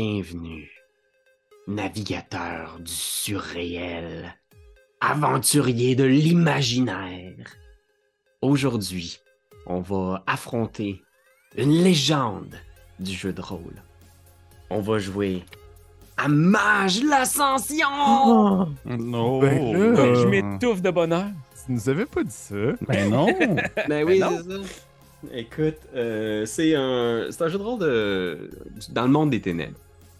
Bienvenue, navigateur du surréel, aventurier de l'imaginaire. Aujourd'hui, on va affronter une légende du jeu de rôle. On va jouer à Mage l'Ascension! Non. Ben là, Ben, je je m'étouffe de bonheur. Tu nous avais pas dit ça. Ben non. Ben oui, non. c'est ça. Écoute, euh, c'est un, c'est un jeu de rôle de, dans le monde des ténèbres.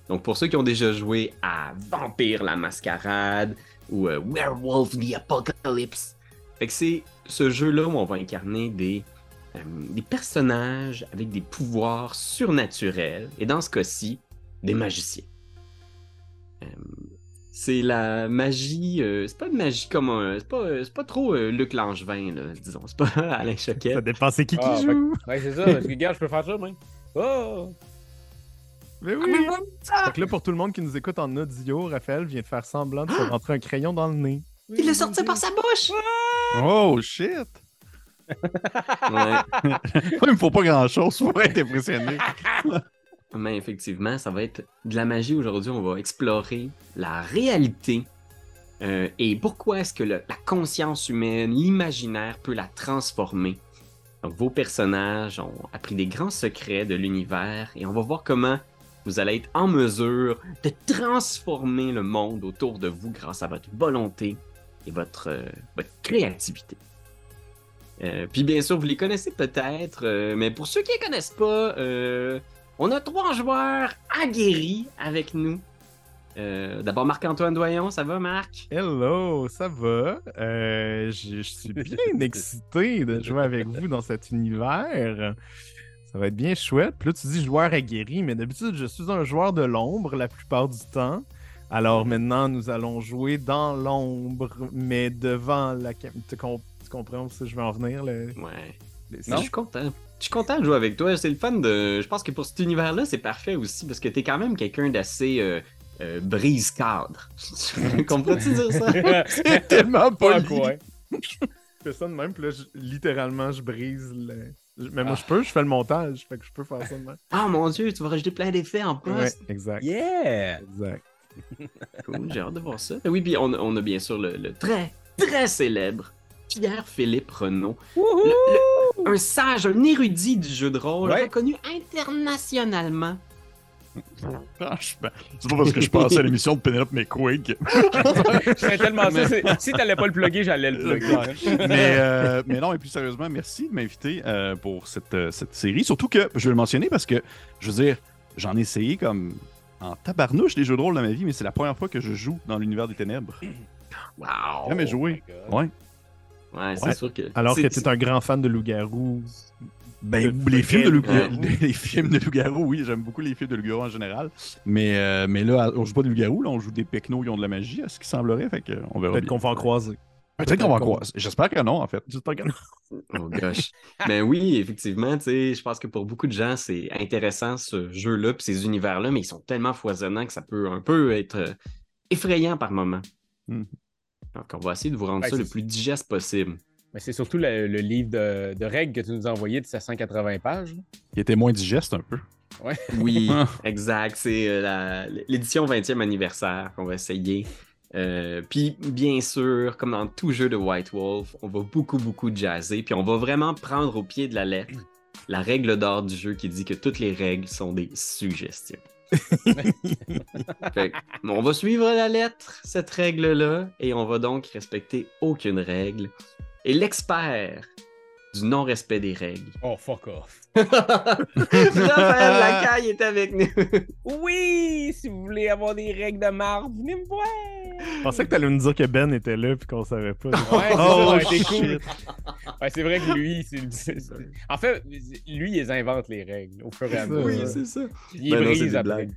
Donc, pour ceux qui ont déjà joué à Vampire la Mascarade ou euh, Werewolf the Apocalypse, fait que c'est ce jeu-là où on va incarner des, euh, des personnages avec des pouvoirs surnaturels, et dans ce cas-ci, des magiciens. Euh, c'est la magie, euh, c'est pas une magie comme un, c'est pas, euh, c'est pas trop euh, Luc Langevin, là, disons, c'est pas Alain Choquette. Ça dépend c'est qui qui Ah, fait joue. Ouais, c'est ça. Parce que, regarde, je peux faire ça, même. Oh! Mais oui. Fait que là, pour tout le monde qui nous écoute en audio, Raphaël vient de faire semblant de se rentrer un crayon dans le nez. Il l'a sorti par sa bouche! Oh shit. Ouais. Il me faut pas grand chose pour être impressionné. Mais effectivement, ça va être de la magie aujourd'hui. On va explorer la réalité euh, et pourquoi est-ce que le- la conscience humaine, l'imaginaire peut la transformer. Donc, vos personnages ont appris des grands secrets de l'univers et on va voir comment vous allez être en mesure de transformer le monde autour de vous grâce à votre volonté et votre, euh, votre créativité. Euh, puis bien sûr, vous les connaissez peut-être, euh, mais pour ceux qui les connaissent pas, on a trois joueurs aguerris avec nous. D'abord Marc-Antoine Doyon, ça va Marc? Hello, ça va? Je, je suis bien excité de jouer avec vous dans cet univers. Ça va être bien chouette. Puis là, tu dis joueur aguerri, mais d'habitude, je suis un joueur de l'ombre la plupart du temps. Alors maintenant, nous allons jouer dans l'ombre, mais devant la caméra. Tu, com- tu comprends où ça, je vais en venir? le- Ouais. le- Je suis content. Je suis content de jouer avec toi. C'est le fun de. Je pense que pour cet univers-là, c'est parfait aussi parce que t'es quand même quelqu'un d'assez euh, euh, brise-cadre. Comprends-tu dire ça? C'est tellement Pas quoi. Je fais ça de même, puis là, je- littéralement, je brise le. Mais moi, je peux, je fais le montage, fait que je peux faire ça de même. Ah mon dieu, tu vas rajouter plein d'effets en Ouais, poste. exact. Yeah! Exact. Cool, j'ai hâte de voir ça. Oui, puis on, on a bien sûr le, le très, très célèbre Pierre-Philippe Renaud. Wouhou! Le- le- un sage, un érudit du jeu de rôle, Ouais. reconnu internationalement. Franchement, c'est pas parce que je pensais à l'émission de Penelope McQuig. Je serais tellement sûr. c'est- Si t'allais pas le plugger, j'allais le plugger. mais, euh, mais non, et plus sérieusement, merci de m'inviter euh, pour cette, euh, cette série. Surtout que je vais le mentionner parce que, je veux dire, j'en ai essayé comme en tabarnouche des jeux de rôle dans ma vie, mais c'est la première fois que je joue dans l'univers des ténèbres. Wow! Jamais joué. Oh Ouais. Ouais, c'est Ouais. sûr que. Alors que tu es un grand fan de loup-garou. Ben, les films de loup les films de loup-garou, oui, j'aime beaucoup les films de loup-garou en général. Mais, euh, mais là, on joue pas de loup-garou, là, on joue des pecnos qui ont de la magie, à ce qui semblerait, fait que, euh, on verra Peut-être qu'on va en croiser. Peut-être qu'on va en croiser. J'espère que non, en fait. J'espère que Oh gosh. Mais oui, effectivement, tu sais, je pense que pour beaucoup de gens, c'est intéressant ce jeu-là, puis ces univers-là, mais ils sont tellement foisonnants que ça peut un peu être euh, effrayant par moment. Mhm. Donc, on va essayer de vous rendre Ouais, ça le plus digeste possible. Mais c'est surtout le, le livre de, de règles que tu nous as envoyé de 780 pages. Il était moins digeste un peu. Oui, Ah. exact. C'est euh, la- l'édition 20e anniversaire qu'on va essayer. Euh, puis, bien sûr, comme dans tout jeu de White Wolf, on va beaucoup, beaucoup jazzer. Puis, on va vraiment prendre au pied de la lettre la règle d'or du jeu qui dit que toutes les règles sont des suggestions. Fait on va suivre la lettre, cette règle-là, et on va donc respecter aucune règle. Et l'expert du non-respect des règles, Oh, fuck off. Raphaël Lacaille est avec nous. Oui, si vous voulez avoir des règles de marde, venez me voir. Je pensais que t'allais nous dire que Ben était là puis qu'on savait pas. Ouais, c'est Oh, ça cool. Ouais, c'est vrai que lui, c'est. En fait, lui, il invente les règles au fur et à mesure. Oui, c'est ça. Il Ben non, brise des après.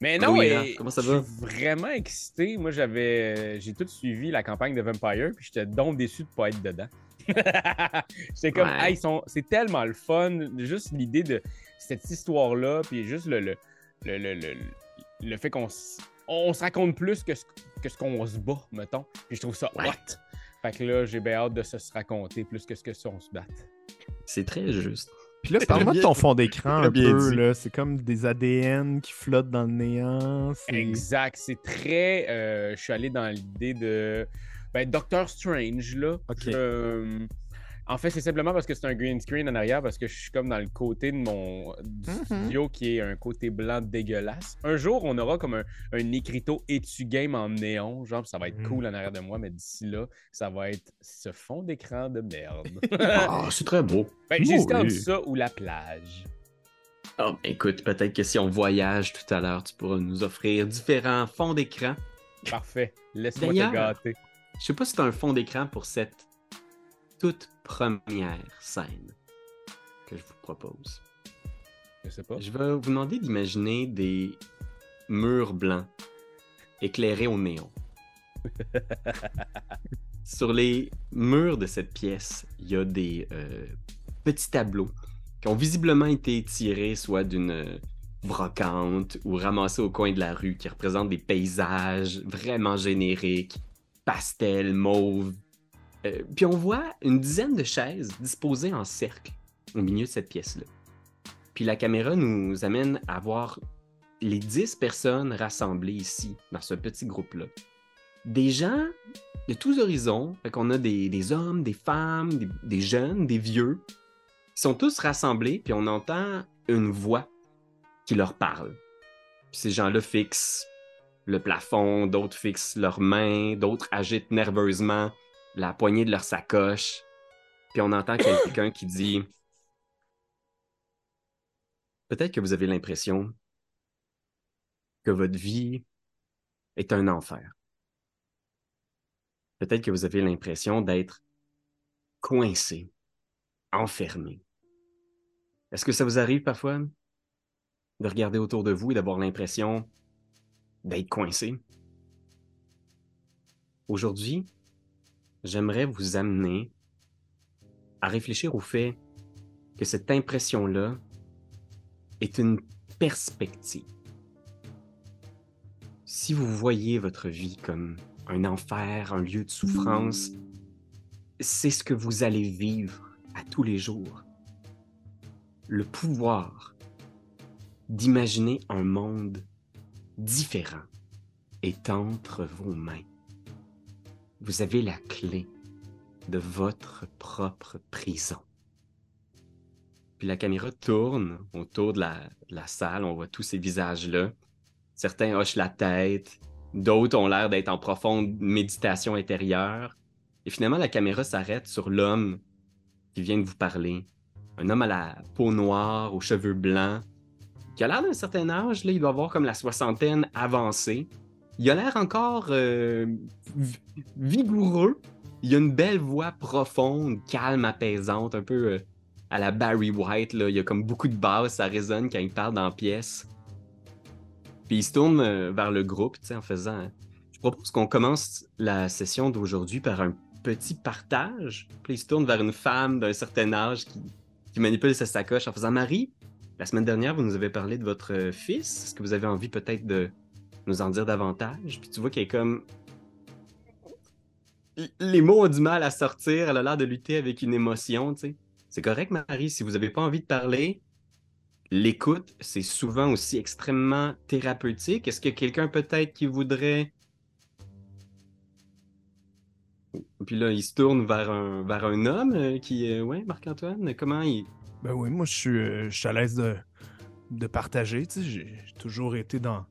Mais non, Oui, et- hein, comment ça je suis vraiment excité. Moi, j'avais, j'ai tout suivi la campagne de Vampire, puis j'étais donc déçu de pas être dedans. J'étais comme, Ouais. hey, ils sont- c'est tellement le fun, juste l'idée de cette histoire-là, puis juste le, le, le, le, le- le fait qu'on s- on se raconte plus que ce, que ce qu'on se bat, mettons. Puis je trouve ça Ouais. hot. Fait que là, j'ai bien hâte de se, se raconter plus que ce que ça, on se batte. C'est très juste. Puis là, parle-moi de ton fond d'écran un Très bien peu, dit. là. C'est comme des ADN qui flottent dans le néant. c'est- Exact. C'est très. euh, je suis allé dans l'idée de. Ben, Doctor Strange, là. Ok. Euh, en fait, c'est simplement parce que c'est un green screen en arrière, parce que je suis comme dans le côté de mon du Mhm. studio qui est un côté blanc dégueulasse. Un jour, on aura comme un, un écriteau étu game en néon, genre, ça va être Mhm. cool en arrière de moi, mais d'ici là, ça va être ce fond d'écran de merde. Ah, c'est très beau. ben, J'hésitais Oh, entre ça ou la plage. Ah, ben, écoute, peut-être que si on voyage tout à l'heure, tu pourras nous offrir différents fonds d'écran. Parfait. Laisse-moi te D'ailleurs- gâter. Je sais pas si tu as un fond d'écran pour cette toute première scène que je vous propose. Je sais pas. Je vais vous demander d'imaginer des murs blancs éclairés au néon. Sur les murs de cette pièce, il y a des euh, petits tableaux qui ont visiblement été tirés soit d'une euh, brocante ou ramassés au coin de la rue qui représentent des paysages vraiment génériques, pastel, mauve. Euh, puis on voit une dizaine de chaises disposées en cercle au milieu de cette pièce-là. Puis la caméra nous amène à voir les 10 personnes rassemblées ici, dans ce petit groupe-là. Des gens de tous horizons, fait qu'on a des, hommes, des femmes, des, des jeunes, des vieux, qui sont tous rassemblés, puis on entend une voix qui leur parle. Puis ces gens-là fixent le plafond, d'autres fixent leurs mains, d'autres agitent nerveusement la poignée de leur sacoche. Puis on entend quelqu'un qui dit Peut-être que vous avez l'impression que votre vie est un enfer. Peut-être que vous avez l'impression d'être coincé, enfermé. Est-ce que ça vous arrive parfois de regarder autour de vous et d'avoir l'impression d'être coincé? Aujourd'hui, j'aimerais vous amener à réfléchir au fait que cette impression-là est une perspective. Si vous voyez votre vie comme un enfer, un lieu de souffrance, c'est ce que vous allez vivre à tous les jours. Le pouvoir d'imaginer un monde différent est entre vos mains. Vous avez la clé de votre propre prison. Puis la caméra tourne autour de la, salle, on voit tous ces visages-là. Certains hochent la tête, d'autres ont l'air d'être en profonde méditation intérieure. Et finalement, la caméra s'arrête sur l'homme qui vient de vous parler. Un homme à la peau noire, aux cheveux blancs, qui a l'air d'un certain âge, là, il doit avoir comme la soixantaine avancée. Il a l'air encore euh, vi- vigoureux. Il a une belle voix profonde, calme, apaisante, un peu euh, à la Barry White. Là. Il y a comme beaucoup de basses, ça résonne quand il parle dans la pièce. Puis il se tourne euh, vers le groupe, en faisant. Je propose qu'on commence la session d'aujourd'hui par un petit partage. Puis il se tourne vers une femme d'un certain âge qui, qui manipule sa sacoche en faisant Marie. La semaine dernière, vous nous avez parlé de votre fils. Est-ce que vous avez envie peut-être de nous en dire davantage? Puis tu vois qu'elle est comme. Les mots ont du mal à sortir. Elle a l'air de lutter avec une émotion, tu sais. C'est correct, Marie, si vous n'avez pas envie de parler, l'écoute, c'est souvent aussi extrêmement thérapeutique. Est-ce qu'il y a quelqu'un peut-être qui voudrait. Puis là, il se tourne vers un, vers un homme euh, qui. euh, ouais, Marc-Antoine, comment il. Ben oui, moi, je suis, euh, je suis à l'aise de, de partager. tu sais, j'ai toujours été dans.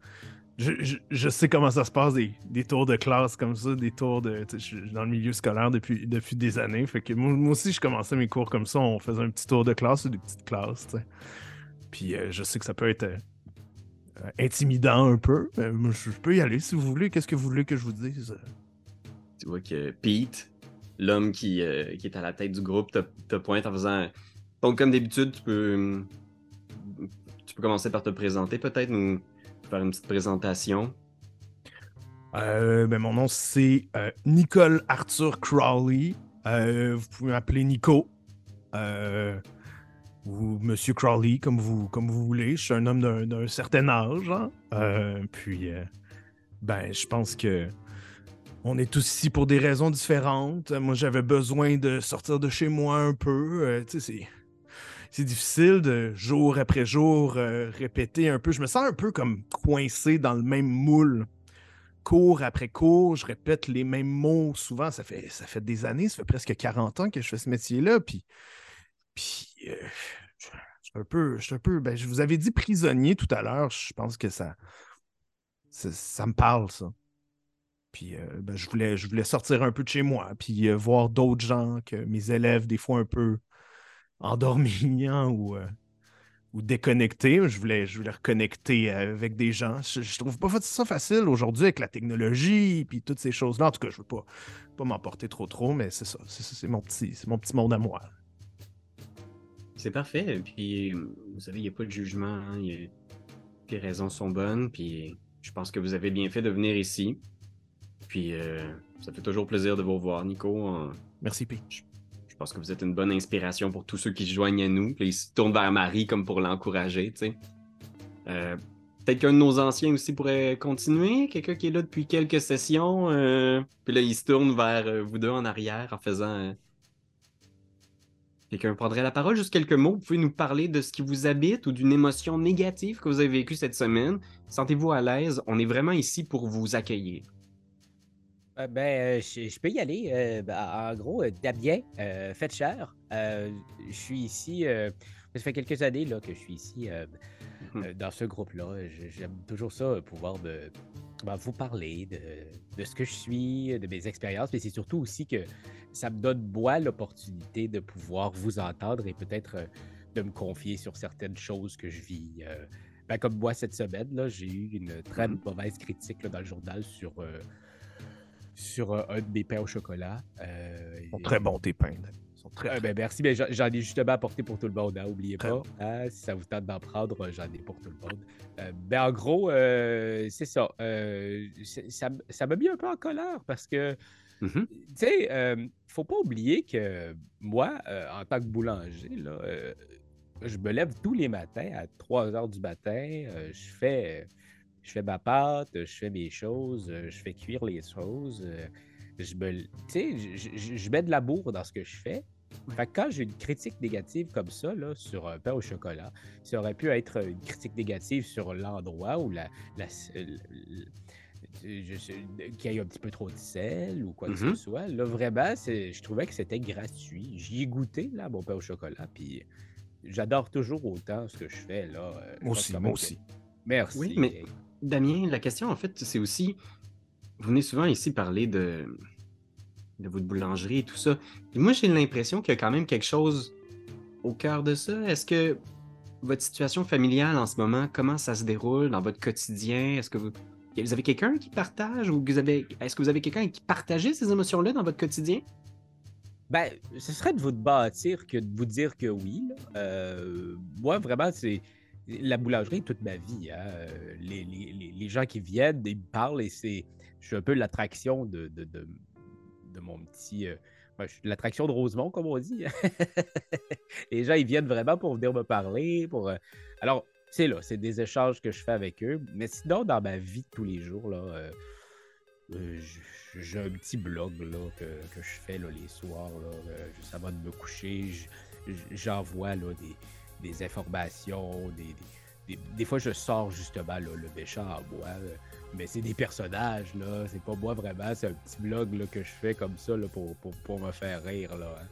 Je, sais comment ça se passe, des, tours de classe comme ça, des tours de. Je suis dans le milieu scolaire depuis, depuis des années. Fait que moi, aussi, je commençais mes cours comme ça. On faisait un petit tour de classe ou des petites classes. tu sais. Puis euh, je sais que ça peut être euh, intimidant un peu. mais moi, je, peux y aller si vous voulez. Qu'est-ce que vous voulez que je vous dise? Tu vois que Pete, l'homme qui, euh, qui est à la tête du groupe, te, te pointe en faisant. Donc, comme d'habitude, tu peux. Tu peux commencer par te présenter, peut-être, nous faire une petite présentation. Euh, ben, mon nom, c'est euh, Nicole Arthur Crowley. Euh, vous pouvez m'appeler Nico. Euh, ou Monsieur Crowley, comme vous, comme vous voulez. Je suis un homme d'un certain âge. hein. Puis, ben, je pense que on est tous ici pour des raisons différentes. Moi, j'avais besoin de sortir de chez moi un peu. Tu sais, c'est. C'est difficile de jour après jour euh, répéter un peu. Je me sens un peu comme coincé dans le même moule. Cours après cours, je répète les mêmes mots souvent. Ça fait, ça fait des années, ça fait presque 40 ans que je fais ce métier-là. Puis, puis euh, je, suis un peu, je suis un peu ben, je vous avais dit prisonnier tout à l'heure. Je pense que ça, ça, me parle, ça. Puis euh, ben, je, voulais, je voulais sortir un peu de chez moi, puis voir d'autres gens que mes élèves, des fois un peu endormis hein, ou, euh, ou déconnectés. Je voulais, je voulais reconnecter avec des gens. Je, je trouve pas ça facile aujourd'hui avec la technologie puis toutes ces choses-là. En tout cas, je veux pas, pas m'emporter trop trop, mais c'est ça. C'est, c'est mon, petit, c'est mon petit monde à moi. C'est parfait. Puis, vous savez, il n'y a pas de jugement. hein, il y a- Les raisons sont bonnes. Puis, je pense que vous avez bien fait de venir ici. Puis, euh, ça fait toujours plaisir de vous revoir, Nico. Merci, P. Je pense que vous êtes une bonne inspiration pour tous ceux qui se joignent à nous. Puis, ils se tournent vers Marie comme pour l'encourager, tu sais. Euh, Peut-être qu'un de nos anciens aussi pourrait continuer. Quelqu'un qui est là depuis quelques sessions. euh, Puis là, il se tourne vers euh, vous deux en arrière en faisant. Quelqu'un prendrait la parole, juste quelques mots. Vous pouvez nous parler de ce qui vous habite ou d'une émotion négative que vous avez vécue cette semaine. Sentez-vous à l'aise. On est vraiment ici pour vous accueillir. Euh, ben, euh, je, je peux y aller. Euh, ben, en gros, Damien, euh, Fetcher, euh, je suis ici. ça fait quelques années là, que je suis ici euh, dans ce groupe-là. J'aime toujours ça, pouvoir de, ben, vous parler de, de ce que je suis, de mes expériences, mais c'est surtout aussi que ça me donne, moi, l'opportunité de pouvoir vous entendre et peut-être de me confier sur certaines choses que je vis. Ben, comme moi, cette semaine, là, j'ai eu une très Mhm. mauvaise critique là, dans le journal sur. Sur euh, un de mes pains au chocolat. Euh, Ils sont très bons, tes pains. Ils sont très, très ben, merci, mais j'en ai justement apporté pour tout le monde, hein, oubliez Très pas. hein, si ça vous tente d'en prendre, euh, j'en ai pour tout le monde. Ben, en gros, c'est ça. ça m'a mis un peu en colère parce que, Mhm. tu sais, euh, faut pas oublier que moi, euh, en tant que boulanger, là, euh, je me lève tous les matins à 3 heures du matin, je fais. Je fais ma pâte, je fais mes choses, euh, je fais cuire les choses. euh, Je me, tu sais, je, je- je mets de l'amour dans ce que je fais. Fait que quand j'ai une critique négative comme ça là, sur un pain au chocolat, ça aurait pu être une critique négative sur l'endroit ou la, sais, qu'il y ait un petit peu trop de sel ou quoi que Mhm. ce soit. Là, vraiment, je trouvais que c'était gratuit. J'y ai goûté, là, mon pain au chocolat, puis j'adore toujours autant ce que je fais, là. euh, Moi aussi, moi aussi. Merci. Oui, mais- Damien, la question, en fait, c'est aussi. Vous venez souvent ici parler de, de votre boulangerie et tout ça. Et moi, j'ai l'impression qu'il y a quand même quelque chose au cœur de ça. Est-ce que votre situation familiale en ce moment, comment ça se déroule dans votre quotidien? Est-ce que vous, avez quelqu'un qui partage ou vous avez, est-ce que vous avez quelqu'un qui partageait ces émotions-là dans votre quotidien? Ben, ce serait de vous bâtir que de vous dire que oui. Euh, moi, vraiment, c'est la boulangerie toute ma vie. hein. Euh, Les, gens qui viennent, ils me parlent et c'est. Je suis un peu l'attraction de, mon petit. euh, l'attraction de Rosemont, comme on dit. les gens, ils viennent vraiment pour venir me parler. Pour, euh, Alors, c'est là, c'est des échanges que je fais avec eux. Mais sinon, dans ma vie de tous les jours, là. j'ai un petit blog là, que, que je fais là, les soirs, là, juste avant de me coucher. J'envoie des, des informations. Des, des, des- des fois, je sors justement là, le méchant en moi. euh, mais c'est des personnages, là. C'est pas moi vraiment. C'est un petit blog là, que je fais comme ça là, pour, pour, pour me faire rire. Là, hein.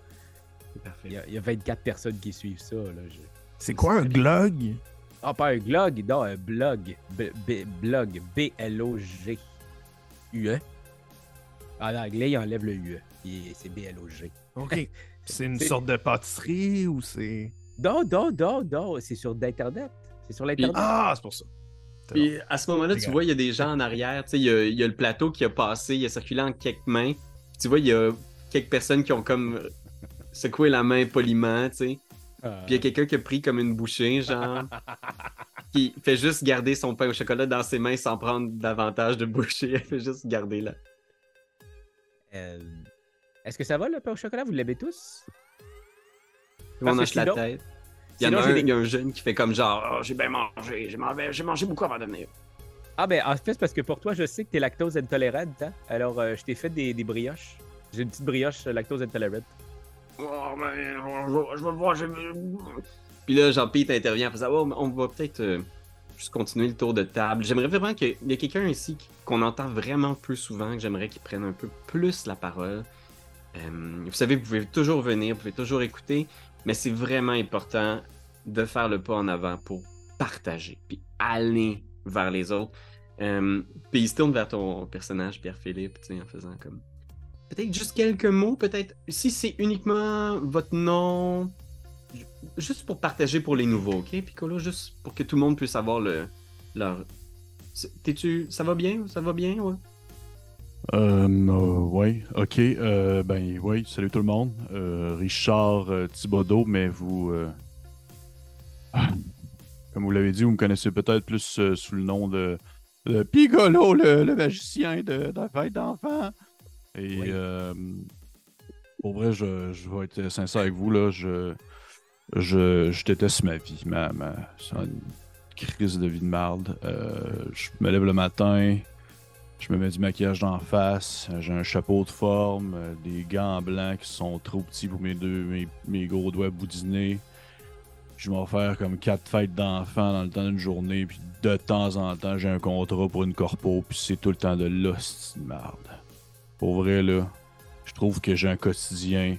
C'est parfait. il, y a, il y a 24 personnes qui suivent ça. Là. Je- C'est quoi un glog? Ah, pas un blog, non, un blog. B- B- blog. B-L-O-G. UE. En anglais, il enlève le UE. C'est B-L-O-G. OK. C'est une C'est- sorte de pâtisserie ou c'est. Non, non, non, non. C'est sur d'Internet. C'est sur l'Internet. Ah, c'est pour ça. Puis à ce moment-là, tu vois, il y a des gens en arrière. Tu sais, il y a, il y a le plateau qui a passé, il a circulé en quelques mains. Puis tu vois, il y a quelques personnes qui ont comme secoué la main poliment, tu sais. Ah. Puis il y a quelqu'un qui a pris comme une bouchée, genre, qui fait juste garder son pain au chocolat dans ses mains sans prendre davantage de bouchées. Elle fait juste garder là. Euh, Est-ce que ça va, le pain au chocolat? Vous l'aimez tous? Tout Parce hoche la tête. Il y en a un, des- il y a un jeune qui fait comme genre, Oh, j'ai bien mangé, j'ai mangé, j'ai mangé beaucoup avant de venir. Ah, ben, en fait, c'est parce que pour toi, je sais que t'es lactose intolérante. Hein? Alors, euh, je t'ai fait des, des brioches. J'ai une petite brioche euh, lactose intolérante. Oh, mais, je, vais- je vais le voir, j'ai- Puis là, Jean-Pete intervient en faisant oh, on va peut-être euh, juste continuer le tour de table. J'aimerais vraiment qu'il y ait quelqu'un ici qu'on entend vraiment peu souvent, que j'aimerais qu'il prenne un peu plus la parole. Euh, vous savez, vous pouvez toujours venir, vous pouvez toujours écouter, mais c'est vraiment important de faire le pas en avant pour partager, puis aller vers les autres. Euh, puis il se tourne vers ton personnage, Pierre-Philippe, en faisant comme. Peut-être juste quelques mots, peut-être. Si c'est uniquement votre nom, ju- juste pour partager pour les nouveaux, ok, Piccolo, juste pour que tout le monde puisse avoir le. leur. T'es-tu. Ça va bien? Ça va bien, ouais? Euh, euh, ouais, ok. Euh, ben, oui, salut tout le monde. Euh, Richard Thibodeau, mais vous. ah, comme vous l'avez dit, vous me connaissez peut-être plus sous le nom de, de Piccolo, le, le magicien de, de la fête d'enfants. Et Oui. euh, pour vrai, je, je vais être sincère avec vous, là. Je, je, je déteste ma vie. Ma, ma, c'est une crise de vie de marde. Je me lève le matin. Je me mets du maquillage d'en face, j'ai un chapeau de forme, euh, des gants blancs qui sont trop petits pour mes deux mes, mes gros doigts boudinés. Je vais faire comme quatre fêtes d'enfants dans le temps d'une journée, puis de temps en temps j'ai un contrat pour une corpo, puis c'est tout le temps de l'hostie de merde. Pour vrai là, je trouve que j'ai un quotidien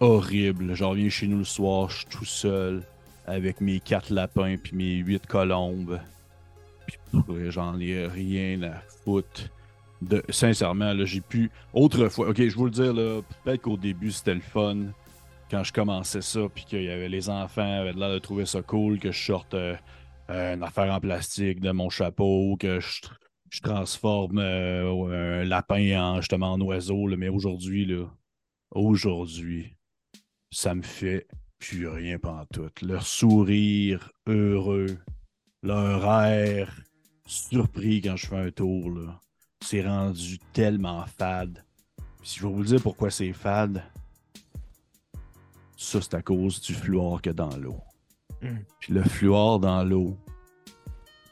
horrible. Je reviens chez nous le soir, je suis tout seul, avec mes quatre lapins puis mes huit colombes. Puis j'en ai rien à foutre. De, sincèrement, là, j'ai pu. Autrefois, ok, je vous le dire, là, peut-être qu'au début c'était le fun. Quand je commençais ça, puis qu'il y avait les enfants, avaient l'air de trouver ça cool, que je sorte euh, une affaire en plastique de mon chapeau, que je, tr- je transforme euh, un lapin en justement en oiseau. mais aujourd'hui, là, aujourd'hui, ça me fait plus rien tout. Leur sourire heureux, leur air surpris quand je fais un tour, là. C'est rendu tellement fade. Puis si je vais vous dire pourquoi c'est fade, ça c'est à cause du fluor qu'il y a dans l'eau. Mm. Puis le fluor dans l'eau.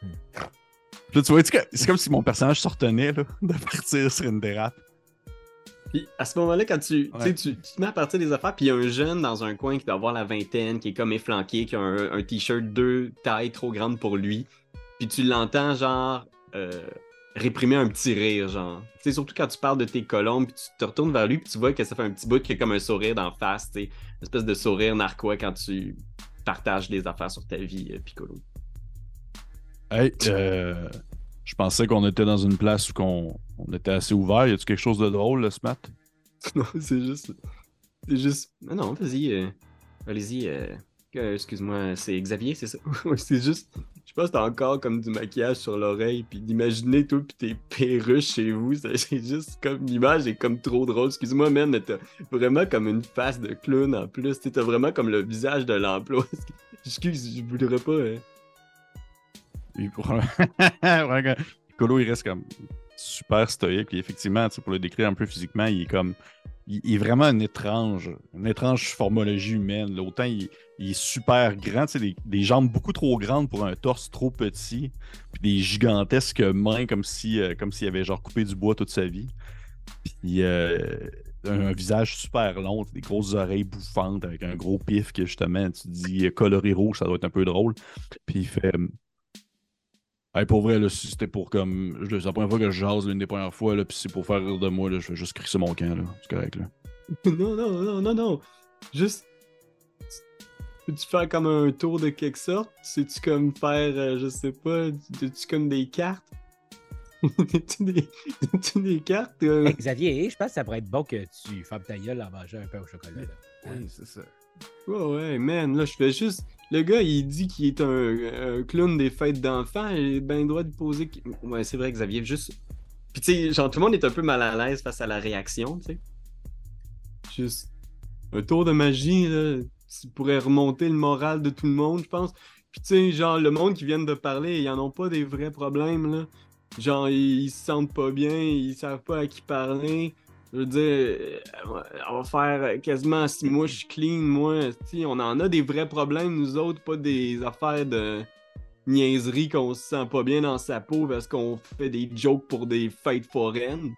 Puis Là, tu vois, c'est comme si mon personnage se retenait là, de partir sur une dérape. Puis à ce moment-là, quand tu, tu Ouais. tu, tu te mets à partir des affaires, puis il y a un jeune dans un coin qui doit avoir la vingtaine, qui est comme efflanqué, qui a un, un t-shirt deux tailles trop grandes pour lui. Puis tu l'entends, genre, euh, réprimer un petit rire, genre. Tu sais, surtout quand tu parles de tes colombes, puis tu te retournes vers lui, puis tu vois que ça fait un petit bout qui a comme un sourire d'en face, tu sais. Une espèce de sourire narquois quand tu partages des affaires sur ta vie, euh, Piccolo. Hey, euh, je pensais qu'on était dans une place où qu'on on était assez ouvert. Y a-tu quelque chose de drôle, là, ce mat? non, c'est juste. C'est juste. Non, non, vas-y. euh, Allez-y. euh, Excuse-moi, c'est Xavier, c'est ça? C'est juste. Je pense que t'as encore comme du maquillage sur l'oreille, puis d'imaginer toi pis tes perruches chez vous, c'est juste comme l'image est comme trop drôle. Excuse-moi, man, mais t'as vraiment comme une face de clown en plus. T'as vraiment comme le visage de l'emploi. Excuse, je voudrais pas. hein. Piccolo, il reste comme super stoïque. Puis effectivement, pour le décrire un peu physiquement, il est comme. Il, est vraiment un étrange, une étrange formologie humaine. Autant il, est super grand, des, des jambes beaucoup trop grandes pour un torse trop petit, puis des gigantesques mains comme si, euh, comme s'il avait genre coupé du bois toute sa vie. Puis euh, un, un visage super long, des grosses oreilles bouffantes avec un gros pif que justement, tu dis coloré rouge, ça doit être un peu drôle. Puis il fait. Hey, pour vrai, là, si c'était pour comme. C'est la première fois que je jase l'une des premières fois, là, puis c'est pour faire rire de moi, là, je vais juste crisser mon camp, là. C'est correct, là. non, non, non, non, non. Juste. Peux-tu faire comme un tour de quelque sorte? Sais-tu comme faire, euh, je sais pas, tu comme des cartes? Des... cartes? euh? Hey, Xavier, je pense que ça pourrait être bon que tu fermes ta gueule en mangeant un pain au chocolat. là. Oui, c'est ça. Ouais, ouais, man, là, je fais juste. Le gars, il dit qu'il est un, clown des fêtes d'enfants, et ben, il doit de poser. Ouais, c'est vrai, Xavier, juste. Puis, tu sais, genre, tout le monde est un peu mal à l'aise face à la réaction, tu sais. Juste. Un tour de magie, là, tu pourrais remonter le moral de tout le monde, je pense. Puis, tu sais, genre, le monde qui vient de parler, ils en ont pas des vrais problèmes, là. Genre, ils, ils se sentent pas bien, ils savent pas à qui parler. Je veux dire, euh, on va faire quasiment six mois, je suis clean, moi. On en a des vrais problèmes, nous autres, pas des affaires de niaiserie qu'on se sent pas bien dans sa peau parce qu'on fait des jokes pour des fêtes foraines.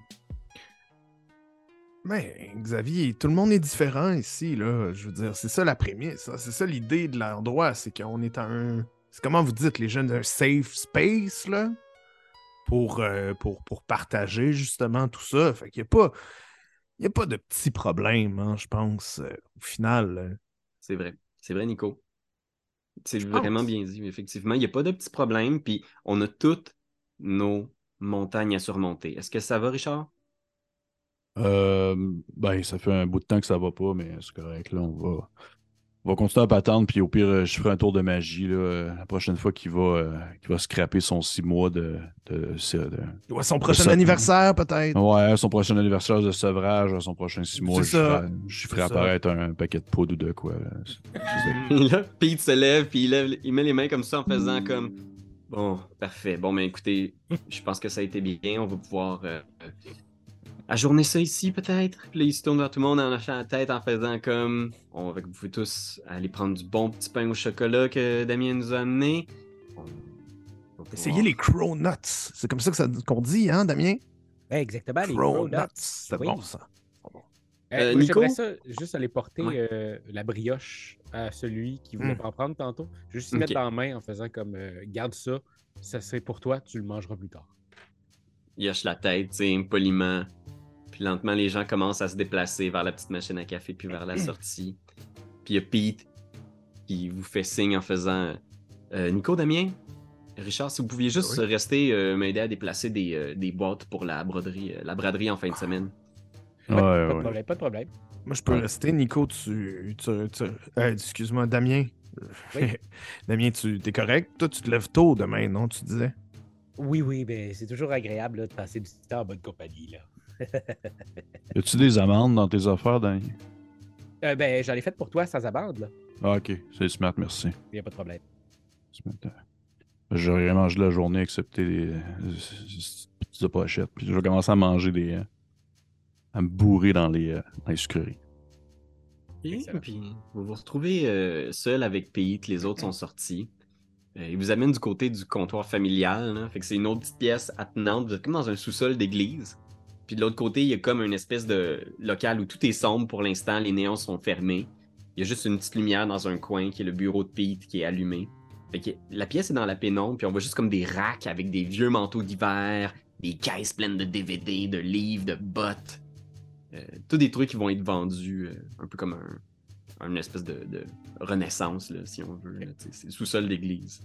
Mais Xavier, tout le monde est différent ici, là. Je veux dire, c'est ça la prémisse. hein. C'est ça l'idée de l'endroit, c'est qu'on est un. C'est comment vous dites, les jeunes, un safe space, là? Pour, euh, pour, pour partager justement tout ça. Fait qu'il n'y a pas. Il n'y a pas de petits problèmes, hein, je pense, euh, au final. euh. C'est vrai. C'est vrai, Nico. C'est vraiment pense. bien dit. Effectivement, il n'y a pas de petits problèmes, puis on a toutes nos montagnes à surmonter. Est-ce que ça va, Richard? Euh, ben, ça fait un bout de temps que ça va pas, mais c'est correct. Là, on va, on va continuer à patendre, puis au pire, euh, je ferai un tour de magie là, euh, la prochaine fois qu'il va, euh, qu'il va scraper son six mois de. de, de- de- Ouais, son prochain anniversaire, peut-être. Ouais, son prochain anniversaire de sevrage, son prochain six mois, C'est je ça. ferai, je ferai apparaître un, paquet de poudre ou de quoi. là. Pete se lève, puis il, lève- il met les mains comme ça en faisant comme Bon, parfait. Bon, mais écoutez, je pense que ça a été bien. On va pouvoir euh, euh, ajourner ça ici, peut-être? Puis Là, il se tourne vers tout le monde en hochant la tête en faisant comme On va que vous pouvez tous aller prendre du bon petit pain au chocolat que Damien nous a amené. On Essayez les Crow Nuts. C'est comme ça que ça- qu'on dit, hein, Damien? Ouais, exactement, les Crow. Nuts. C'est Oui. bon, ça. Euh, Euh, Nico? J'aimerais ça juste aller porter Ouais. euh, la brioche à celui qui voulait Hmm. pas en prendre tantôt. Juste y mettre dans la main en faisant comme euh, garde ça, ça c'est pour toi, tu le mangeras plus tard. Il hoche la tête, tu sais, poliment. Puis lentement, les gens commencent à se déplacer vers la petite machine à café, puis vers la sortie. Puis il y a Pete qui vous fait signe en faisant euh, Nico, Damien, Richard, si vous pouviez juste Oui. rester euh, m'aider à déplacer des, euh, des boîtes pour la broderie, euh, la braderie en fin de semaine. Ouais, pas, ouais. de problème, pas de problème. Moi, je peux Ouais. rester. Nico, tu. tu, tu- euh, Excuse-moi, Damien. Oui. Damien, tu es correct? Toi, tu te lèves tôt demain, non? Tu disais? Oui, oui, mais c'est toujours agréable là, de passer du temps en bonne compagnie. Là. Y a-tu des amendes dans tes affaires, Daniel? Euh, ben, j'en ai fait pour toi sans amende, là. Ah, ok, c'est smart, merci. Il n'y a pas de problème. Smart. J'aurais rien mangé la journée excepté les, les petites pochettes. Puis je vais commencer à manger des. euh, à me bourrer dans les, euh, dans les sucreries. Et puis vous vous retrouvez euh, seul avec Pete, les autres sont sortis. Euh, il vous amène du côté du comptoir familial, là. fait que c'est une autre petite pièce attenante, vous êtes comme dans un sous-sol d'église. Puis de l'autre côté, il y a comme une espèce de local où tout est sombre pour l'instant, les néons sont fermés. Il y a juste une petite lumière dans un coin qui est le bureau de Pete qui est allumé. Fait que la pièce est dans la pénombre, puis on voit juste comme des racks avec des vieux manteaux d'hiver, des caisses pleines de DVD, de livres, de bottes. Euh, tous des trucs qui vont être vendus euh, un peu comme un, une espèce de, renaissance, là, si on veut. C'est sous-sol d'église.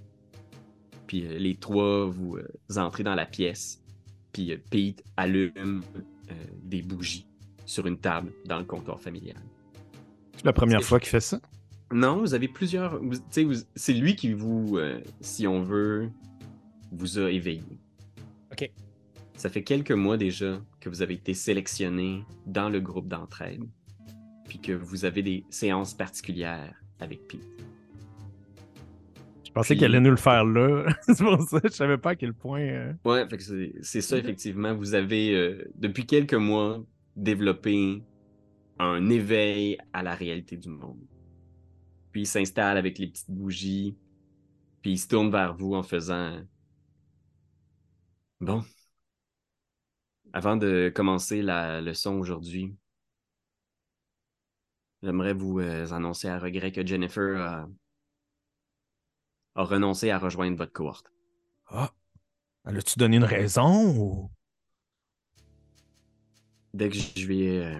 Puis euh, les trois, vous entrez dans la pièce. Puis euh, Pete allume euh, des bougies sur une table dans le comptoir familial. C'est la première fois qu'il fait ça? Non, vous avez plusieurs. C'est lui qui vous, euh, si on veut, vous a éveillé. OK. Ça fait quelques mois déjà que vous avez été sélectionné dans le groupe d'entraide, puis que vous avez des séances particulières avec Pete. Je pensais Puis- qu'elle allait nous le faire là. c'est pour ça, je savais pas à quel point. euh, Ouais, fait que c'est c'est ça, effectivement. Vous avez, euh, depuis quelques mois, développé un éveil à la réalité du monde. Puis il s'installe avec les petites bougies, puis il se tourne vers vous en faisant Bon. Avant de commencer la leçon aujourd'hui, j'aimerais vous euh, annoncer à regret que Jennifer a, a renoncé à rejoindre votre cohorte. Ah! Elle a-tu donné une raison ou? Dès que je lui ai euh,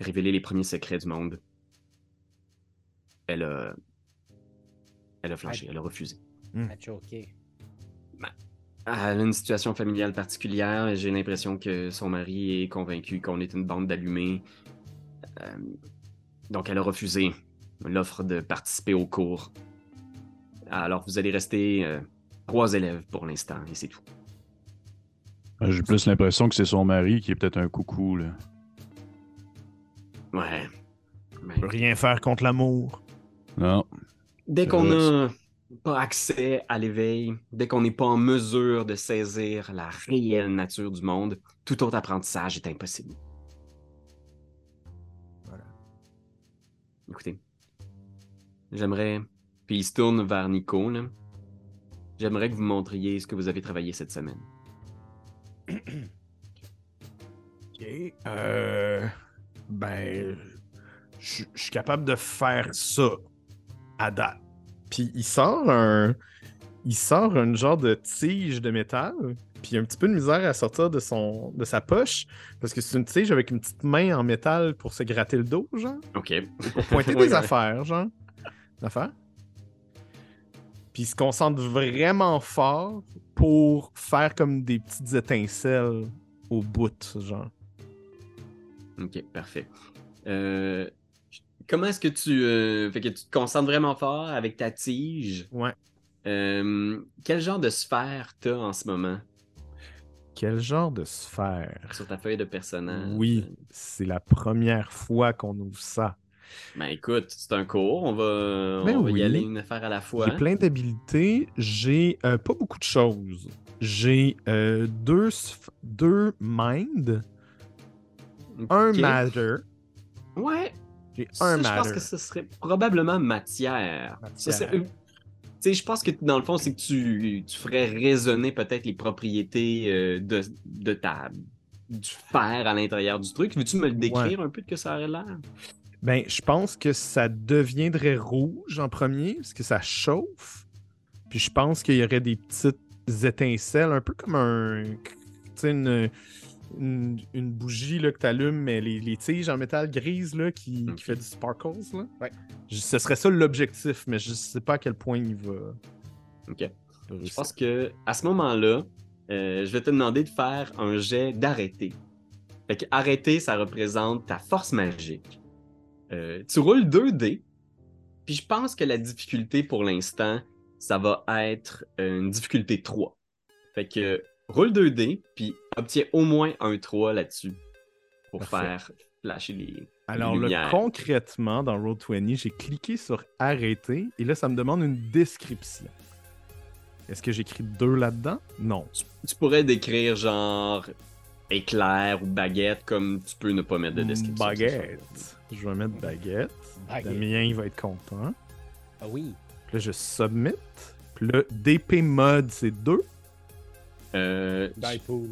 révélé les premiers secrets du monde, elle a. Elle a flanché, elle a refusé. Choqué. Elle a une situation familiale particulière et j'ai l'impression que son mari est convaincu qu'on est une bande d'allumés. Euh, donc elle a refusé l'offre de participer au cours. Alors vous allez rester euh, trois élèves pour l'instant et c'est tout. Euh, J'ai plus l'impression que c'est son mari qui est peut-être un coucou, là. Ouais. On peut rien faire contre l'amour? Non. Dès qu'on n'a pas accès à l'éveil, dès qu'on n'est pas en mesure de saisir la réelle nature du monde, tout autre apprentissage est impossible. Voilà. Écoutez, j'aimerais, puis il se tourne vers Nico, là. J'aimerais que vous montriez ce que vous avez travaillé cette semaine. Ok. Euh, ben, je suis capable de faire ça à date. Puis il sort un, il sort un genre de tige de métal. Puis il a un petit peu de misère à sortir de son, de sa poche parce que c'est une tige avec une petite main en métal pour se gratter le dos, genre, OK. pour pointer des affaires, genre, affaires. Puis il se concentre vraiment fort pour faire comme des petites étincelles au bout, genre. OK, parfait. Euh, comment est-ce que tu... euh, fait que tu te concentres vraiment fort avec ta tige? Ouais. Euh, quel genre de sphère t'as en ce moment? Quel genre de sphère? sur ta feuille de personnage? Oui, c'est la première fois qu'on ouvre ça. Ben écoute, c'est un cours, on va, Ben on va oui. y aller une affaire à la fois. J'ai plein d'habilités. J'ai euh, pas beaucoup de choses. J'ai euh, deux, deux mind, un matter. Ouais, J'ai ça, un je pense matter. que ce serait probablement matière. Matière. euh, je pense que dans le fond, c'est que tu, tu ferais résonner peut-être les propriétés euh, de, de ta du fer à l'intérieur du truc. Veux-tu me le décrire un peu de que ça aurait l'air? Ben, je pense que ça deviendrait rouge en premier, parce que ça chauffe. Puis je pense qu'il y aurait des petites étincelles, un peu comme un. Une, une, une bougie là, que tu allumes, mais les, les tiges en métal grise là, qui, Ok. qui fait du sparkles. Là. Ouais. Je- ce serait ça l'objectif, mais je sais pas à quel point il va. Ok. Je pense que à ce moment-là, euh, je vais te demander de faire un jet d'arrêter. Fait que arrêter, ça représente ta force magique. Euh, tu roules 2 dés, puis je pense que la difficulté pour l'instant, ça va être euh, une difficulté 3. Fait que roule 2 dés, puis obtiens au moins un 3 là-dessus pour Parfait. faire flasher les. Alors, là, concrètement, dans Roll20, j'ai cliqué sur arrêter et là, ça me demande une description. Est-ce que j'écris deux là-dedans? Non. Tu pourrais décrire genre éclair ou baguette comme tu peux ne pas mettre de description. Baguette. Je vais mettre baguette. Baguette. Damien, il va être content. Ah oui. Puis là, je submit. Puis là, DP mode, c'est 2. Euh, Diepool.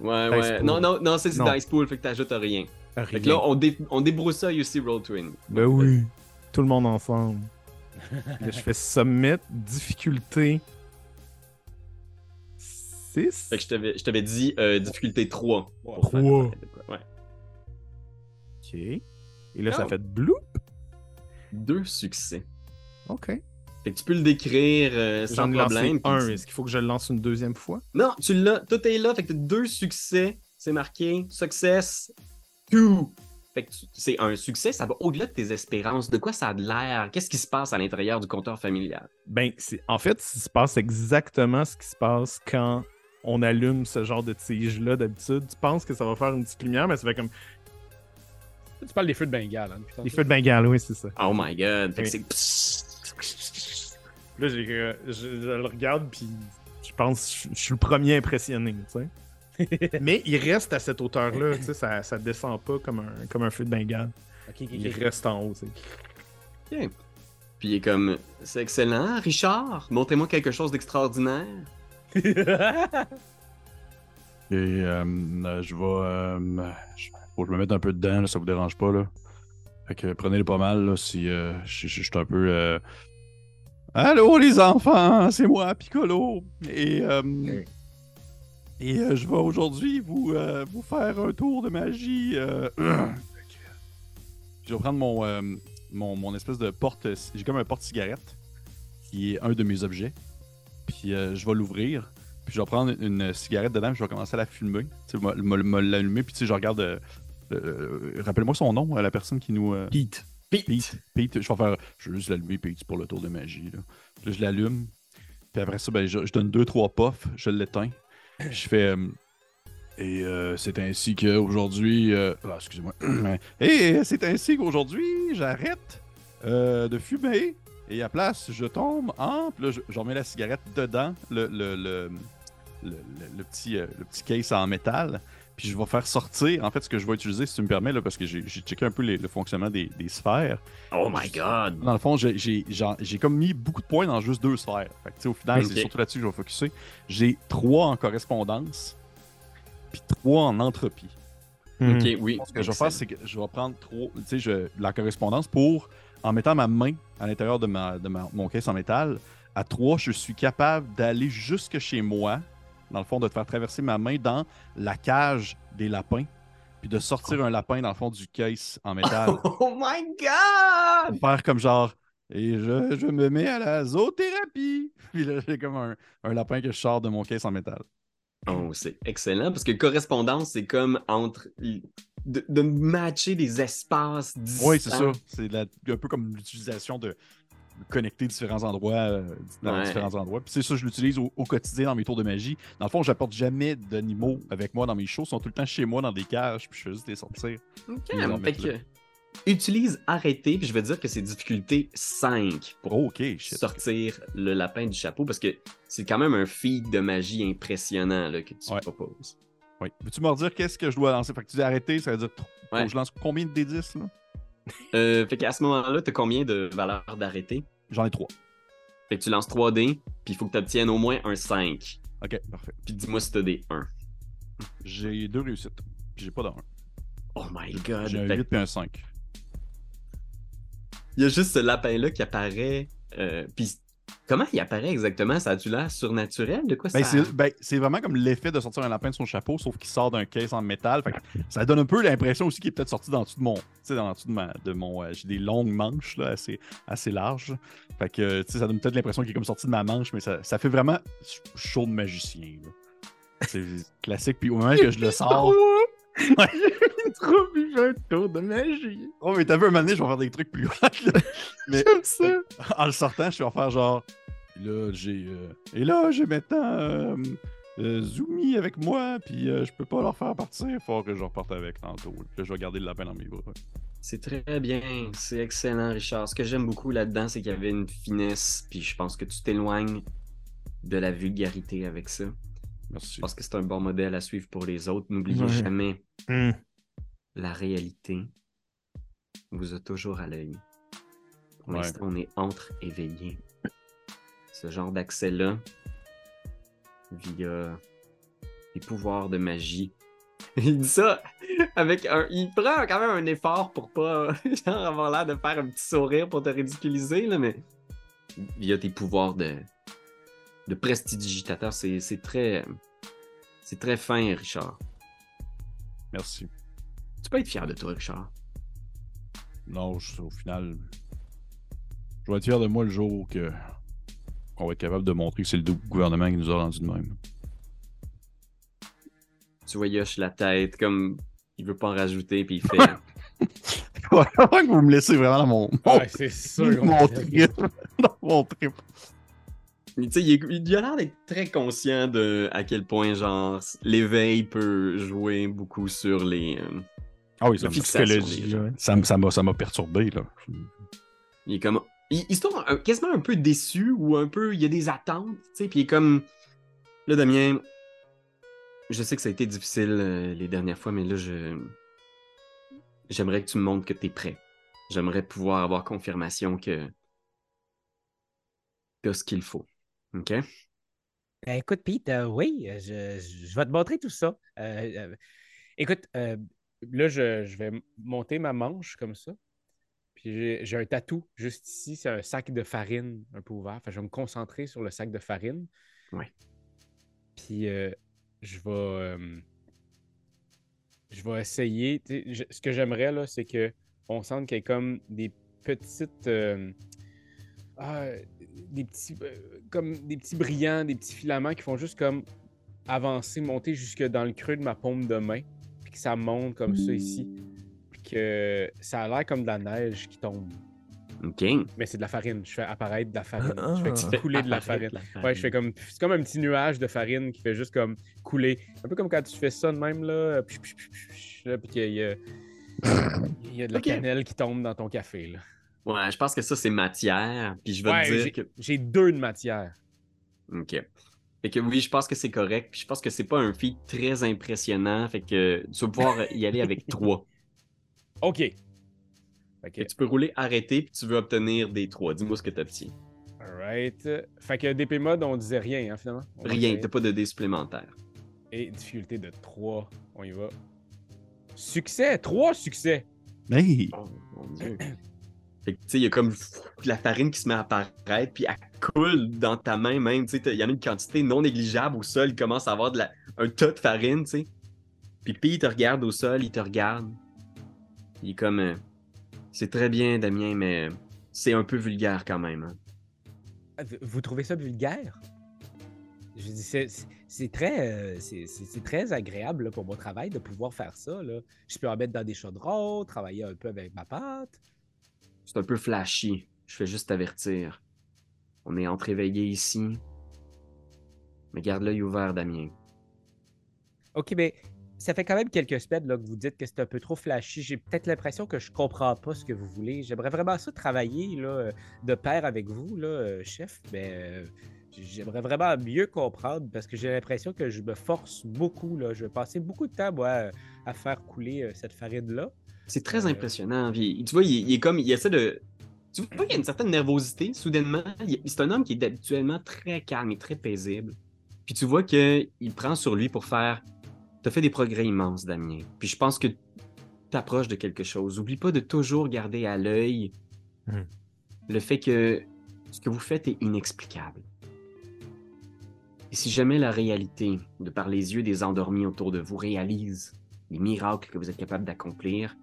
ouais, Dice ouais. pool. Non, non, non, c'est. Dice Pool, fait que t'ajoutes rien. Rien. Fait que là, on, dé on débroussaille aussi Roll Twin. Ben oui. Tout le monde ensemble. Là, je fais submit, difficulté 6. Fait que je t'avais- je t'avais dit euh, difficulté 3. pour Trois. faire n'importe quoi. Ouais. Ok. Et là, ça Oh. fait bloop. Deux succès. Ok. Fait que tu peux le décrire euh, sans problème. un. Est-ce qu'il faut que je le lance une deuxième fois? Non, tu l'as. Tout est là. Fait que t'as deux succès. C'est marqué success two. Fait que c'est un succès, ça va au-delà de tes espérances. De quoi ça a de l'air? Qu'est-ce qui se passe à l'intérieur du compteur familial? Ben, c'est en fait, il se passe exactement ce qui se passe quand on allume ce genre de tige-là d'habitude. Tu penses que ça va faire une petite lumière, mais ça fait comme Tu parles des feux de Bengale. Hein, tantôt. feux de Bengale, oui, c'est ça. Oh my god. Fait que c'est. Là, j'ai, euh, je, je le regarde, puis je pense que je, je suis le premier impressionné, tu sais. mais il reste à cette hauteur-là, tu sais, ça, ça descend pas comme un, comme un feu de Bengale. Ok, ok, Il ok. reste en haut, tu sais. Puis il est comme. C'est excellent, Richard. Montrez-moi quelque chose d'extraordinaire. Et euh, euh, je vais. Euh, je- faut que je me mette un peu dedans, là, ça vous dérange pas. Là. Fait que prenez-le pas mal là, si euh, je, suis un peu. euh, Allô les enfants, c'est moi, Piccolo. Et, euh, et euh, je vais aujourd'hui vous, euh, vous faire un tour de magie. euh, je vais prendre mon, mon, mon espèce de porte. J'ai comme un porte-cigarette qui est un de mes objets. Puis euh, je vais l'ouvrir. Puis je vais prendre une cigarette dedans, puis je vais commencer à la fumer. Tu sais, me l'allumer, puis tu sais, je regarde. Rappelle-moi son nom, euh, la personne qui nous. euh, Pete. Pete. Pete. Pete, je vais faire. Je vais juste l'allumer, Pete, pour le tour de magie. Là, je l'allume. Puis après ça, ben, je, je donne deux, trois puffs, je l'éteins. Je fais. euh, et euh, c'est ainsi qu'aujourd'hui. euh, ah, excusez-moi. et c'est ainsi qu'aujourd'hui, j'arrête euh, de fumer. Et à place, je tombe en. Puis là, je, je remets la cigarette dedans, le, le, le, le, le- le petit, euh, le petit case en métal. Puis je vais faire sortir. En fait, ce que je vais utiliser, si tu me permets, là, parce que j'ai checké un peu les- le fonctionnement des, des sphères. Oh my god. Dans le fond, j'ai- comme mis beaucoup de points dans juste deux sphères. Fait que, au final, c'est surtout là-dessus que je vais focuser. J'ai trois en correspondance, puis trois en entropie. Mhm. Ok, oui. Ce que je vais faire, c'est que je vais prendre trop, tu sais, je- la correspondance pour, en mettant ma main à l'intérieur de, ma, de ma- mon caisse en métal, à 3, je suis capable d'aller jusque chez moi, dans le fond, de te faire traverser ma main dans la cage des lapins, puis de sortir un lapin dans le fond du caisse en métal. Oh my god! Faire comme genre, et je, je me mets à la zoothérapie. Puis là, j'ai comme un, un lapin que je sors de mon caisse en métal. Oh, c'est excellent parce que correspondance, c'est comme entre. De, de matcher des espaces distants. Oui, c'est ça. C'est un peu comme l'utilisation de connecter différents endroits euh, dans Ouais. différents endroits. Puis c'est ça, je l'utilise au, au quotidien dans mes tours de magie. Dans le fond, j'apporte jamais d'animaux avec moi dans mes shows. Ils sont tout le temps chez moi dans des cages, puis je fais juste les sortir. Ok, fait que. Utilise arrêter, puis je vais dire que c'est difficulté 5 pour Oh, sortir le lapin du chapeau parce que c'est quand même un feat de magie impressionnant là, que tu Ouais. proposes. Oui. Veux-tu me redire qu'est-ce que je dois lancer? Fait que tu dis arrêter, ça veut dire Ouais. que je lance combien de D10 là? Euh, fait qu'à ce moment-là, tu as combien de valeurs d'arrêter? J'en ai trois. Fait que tu lances 3 dés, puis il faut que tu obtiennes au moins un 5. Ok, parfait. Puis dis-moi si tu as des 1. J'ai deux réussites. Puis j'ai pas d'un. Oh my god. J'ai un Fait que 8 et un 5. Il y a juste ce lapin-là qui apparaît. euh, puis comment il apparaît exactement? Ça a-tu l'air surnaturel? De quoi Ben, ça... c'est ben, c'est vraiment comme l'effet de sortir un lapin de son chapeau, sauf qu'il sort d'un caisse en métal. Fait que ça donne un peu l'impression aussi qu'il est peut-être sorti dans dessous de mon. Dans dessous de, ma, de mon. euh, J'ai des longues manches là, assez, assez larges. Fait que ça donne peut-être l'impression qu'il est comme sorti de ma manche, mais ça, ça fait vraiment ch- chaud de magicien. là. C'est classique. Puis au moment que je le sors. Ouais. trop vivre un tour de magie. Oh, mais t'as vu un moment donné, je vais faire des trucs plus là. Mais ça. en le sortant, je vais faire genre. Et là, j'ai. euh, Et là, j'ai maintenant euh, euh, Zoomy avec moi, puis euh, je peux pas leur faire partir. Il faut que je reparte avec tantôt. Puis là, je vais garder le lapin dans mes bras. C'est très bien, c'est excellent, Richard. Ce que j'aime beaucoup là-dedans, c'est qu'il y avait une finesse, puis je pense que tu t'éloignes de la vulgarité avec ça. Merci. Je pense que c'est un bon modèle à suivre pour les autres. N'oubliez Ouais. jamais, Hmm. la réalité vous a toujours à l'œil. Pour Ouais. l'instant, on est entre éveillés. Ce genre d'accès-là, via les pouvoirs de magie. Il dit ça avec un. Il prend quand même un effort pour pas genre, avoir l'air de faire un petit sourire pour te ridiculiser, là, mais via tes pouvoirs de, de prestidigitateur, c'est c'est très. C'est très fin, Richard. Merci. Tu peux être fier de toi, Richard. Non, je- au final, je vais être fier de moi le jour que qu'on va être capable de montrer que c'est le gouvernement qui nous a rendu de même. Tu vois, il hoche la tête comme il veut pas en rajouter, puis il fait. Ouais, que vous me laissez vraiment dans mon, mon, Ouais, c'est sûr. mon trip. dans mon trip. Mais tu sais, il, a l'air d'être très conscient de à quel point, genre, l'éveil peut jouer beaucoup sur les. euh, Ah oui, ça Psychologie, ça m'a ça m'a perturbé. Là. Il est comme. Il, il se trouve un- quasiment un peu déçu ou un peu. Il y a des attentes, tu sais, puis il est comme. Là, Damien, je sais que ça a été difficile euh, les dernières fois, mais là, je. J'aimerais que tu me montres que tu es prêt. J'aimerais pouvoir avoir confirmation que. Tu as ce qu'il faut. OK? Ben, écoute, Pete, euh, oui, euh, je, vais te montrer tout ça. Euh, écoute, Là, je, je vais monter ma manche comme ça. Puis j'ai- un tatou juste ici. C'est un sac de farine un peu ouvert. Que je vais me concentrer sur le sac de farine. Ouais. Puis je vais. je vais essayer. je- ce que j'aimerais, là, c'est que on sente qu'il y ait comme des petites. euh, ah, des petits. euh, comme des petits brillants, des petits filaments qui font juste comme avancer, monter jusque dans le creux de ma paume de main. Puis que ça monte comme ça ici. Puis que ça a l'air comme de la neige qui tombe. OK. Mais c'est de la farine. Je fais apparaître de la farine. Ah. Je fais couler de la farine. la Ouais, je fais comme. C'est comme un petit nuage de farine qui fait juste comme couler. Un peu comme quand tu fais ça de même, là. Puis, puis, puis, puis, puis, là, puis qu'il y a, il y a de la cannelle qui tombe dans ton café, là. Ouais, je pense que ça, c'est matière. Puis je vais Ouais, te dire j'ai- que. J'ai deux de matière. OK. Fait que oui, je pense que c'est correct. Puis je pense que c'est pas un feat très impressionnant. Fait que tu vas pouvoir y aller avec trois. OK. OK. Fait que tu peux rouler arrêter puis tu veux obtenir des trois. Dis-moi ce que tu obtiens. Alright. Fait que DP mode, on disait rien, hein, finalement. On Rien, t'as pas de dés supplémentaires. Et difficulté de 3. On y va. Succès, trois succès. Hey! Oh mon dieu. Fait que, tu sais, il y a comme la farine qui se met à apparaître, puis elle coule dans ta main même. Tu sais, il y en a une quantité non négligeable au sol. Il commence à avoir un tas de farine, tu sais. Puis il te regarde au sol, il te regarde. Il est comme. euh, c'est très bien, Damien, mais c'est un peu vulgaire quand même. hein. Ah, Vous- trouvez ça vulgaire? Je dis, c'est- c'est très, euh, c'est- très agréable pour mon travail de pouvoir faire ça. Je peux en mettre dans des chaudrons, travailler un peu avec ma pâte. C'est un peu flashy. Je fais juste t'avertir. On est entre éveillés ici. Mais garde l'œil ouvert, Damien. OK, mais ça fait quand même quelques semaines que vous dites que c'est un peu trop flashy. J'ai peut-être l'impression que je comprends pas ce que vous voulez. J'aimerais vraiment ça travailler là, de pair avec vous, là, euh, chef, mais euh, j'aimerais vraiment mieux comprendre parce que j'ai l'impression que je me force beaucoup. Là. Je vais passer beaucoup de temps, à faire couler euh, cette farine-là. C'est très Euh. impressionnant. Puis, tu vois, il, il est comme. Il essaie de. Tu vois qu'il y a une certaine nervosité, soudainement. Il- C'est un homme qui est habituellement très calme et très paisible. Puis tu vois qu'il prend sur lui pour faire. T'as fait des progrès immenses, Damien. Puis je pense que t'approches de quelque chose. Oublie pas de toujours garder à l'œil Hmm. le fait que ce que vous faites est inexplicable. Et si jamais la réalité, de par les yeux des endormis autour de vous, réalise les miracles que vous êtes capable d'accomplir,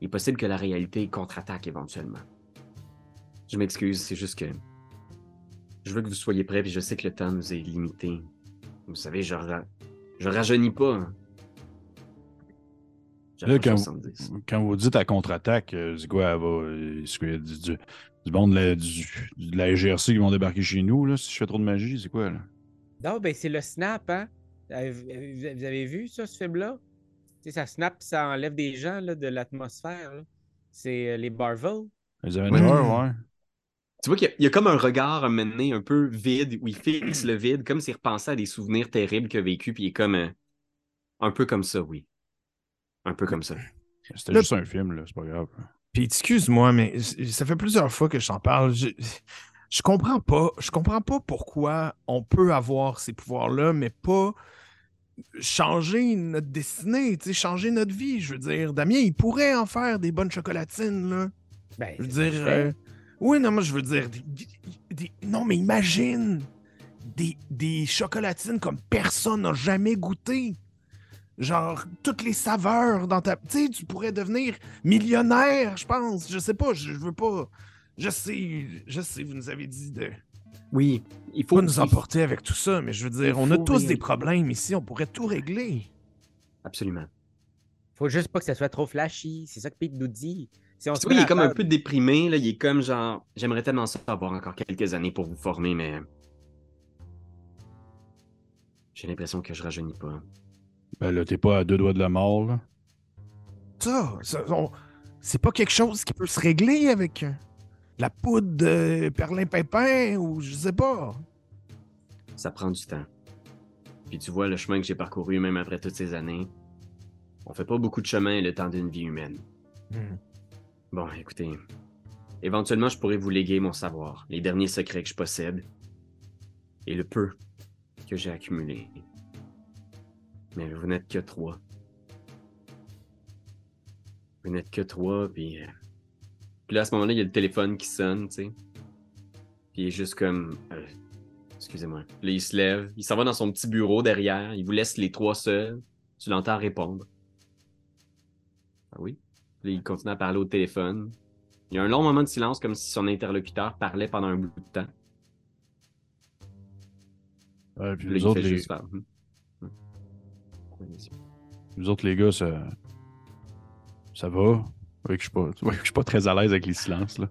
il est possible que la réalité contre-attaque éventuellement. Je m'excuse, c'est juste que je veux que vous soyez prêts, puis je sais que le temps nous est limité. Vous savez, je, ra- je rajeunis pas. hein. Là, quand, 70. quand vous dites à contre-attaque, euh, c'est quoi, elle va. euh, Est-ce qu'il y a du, du, du monde de la, du- de la GRC qui vont débarquer chez nous, là, si je fais trop de magie, c'est quoi, là? Non, ben c'est le snap, hein? Euh, Vous vous avez vu ça, ce film-là? Tu sais, ça snap, ça enlève des gens là, de l'atmosphère. là. C'est euh, les Marvel. Les Avengers, ouais. Tu vois qu'il y, a- il y a comme un regard un moment donné un peu vide, où il fixe le vide, comme s'il repensait à des souvenirs terribles qu'il a vécu, puis il est comme. euh, un peu comme ça, oui. Un peu comme ça. C'était Le- juste un film, là, c'est pas grave. Puis excuse-moi, mais c- ça fait plusieurs fois que je t'en parle. Je, je comprends pas. Je comprends pas pourquoi on peut avoir ces pouvoirs-là, mais pas changer notre destinée, changer notre vie. Je veux dire, Damien, il pourrait en faire des bonnes chocolatines, là. Ben, Je veux dire. euh, Oui, non, moi, je veux dire. des- Non, mais imagine des, des chocolatines comme personne n'a jamais goûté. Genre, toutes les saveurs dans ta. Tu sais, tu pourrais devenir millionnaire, je pense. Je sais pas, je, je veux pas. Je sais, je sais, vous nous avez dit de Oui, il faut pas nous emporter avec tout ça, mais je veux dire, on a tous des problèmes ici, on pourrait tout régler. Absolument. Faut juste pas que ça soit trop flashy. C'est ça que Pete nous dit. Si on se il est comme un peu déprimé, là. Il est comme genre. J'aimerais tellement ça avoir encore quelques années pour vous former, mais. J'ai l'impression que je rajeunis pas. Ben là, t'es pas à deux doigts de la mort, là. Ça, ça, on- c'est pas quelque chose qui peut se régler avec euh, la poudre de perlimpinpin ou je sais pas. Ça prend du temps. Puis tu vois le chemin que j'ai parcouru, même après toutes ces années. On fait pas beaucoup de chemin le temps d'une vie humaine. Hmm. Bon, écoutez. Éventuellement, je pourrais vous léguer mon savoir, les derniers secrets que je possède, et le peu que j'ai accumulé. Mais vous n'êtes que trois. Vous n'êtes que trois, puis. Puis là, à ce moment-là, il y a le téléphone qui sonne, tu sais. Puis il est juste comme. euh, Excusez-moi. Là, il se lève, il s'en va dans son petit bureau derrière, il vous laisse les trois seuls. Tu l'entends répondre. Ah oui? Puis il continue à parler au téléphone. Il y a un long moment de silence, comme si son interlocuteur parlait pendant un bout de temps. Ouais, puis il autres, fait les, juste faire. Hum. Hum. Allez-y. nous autres, les gars, ça. Ça va. Ouais, que je suis pas, ouais, que je suis pas très à l'aise avec les silences, là.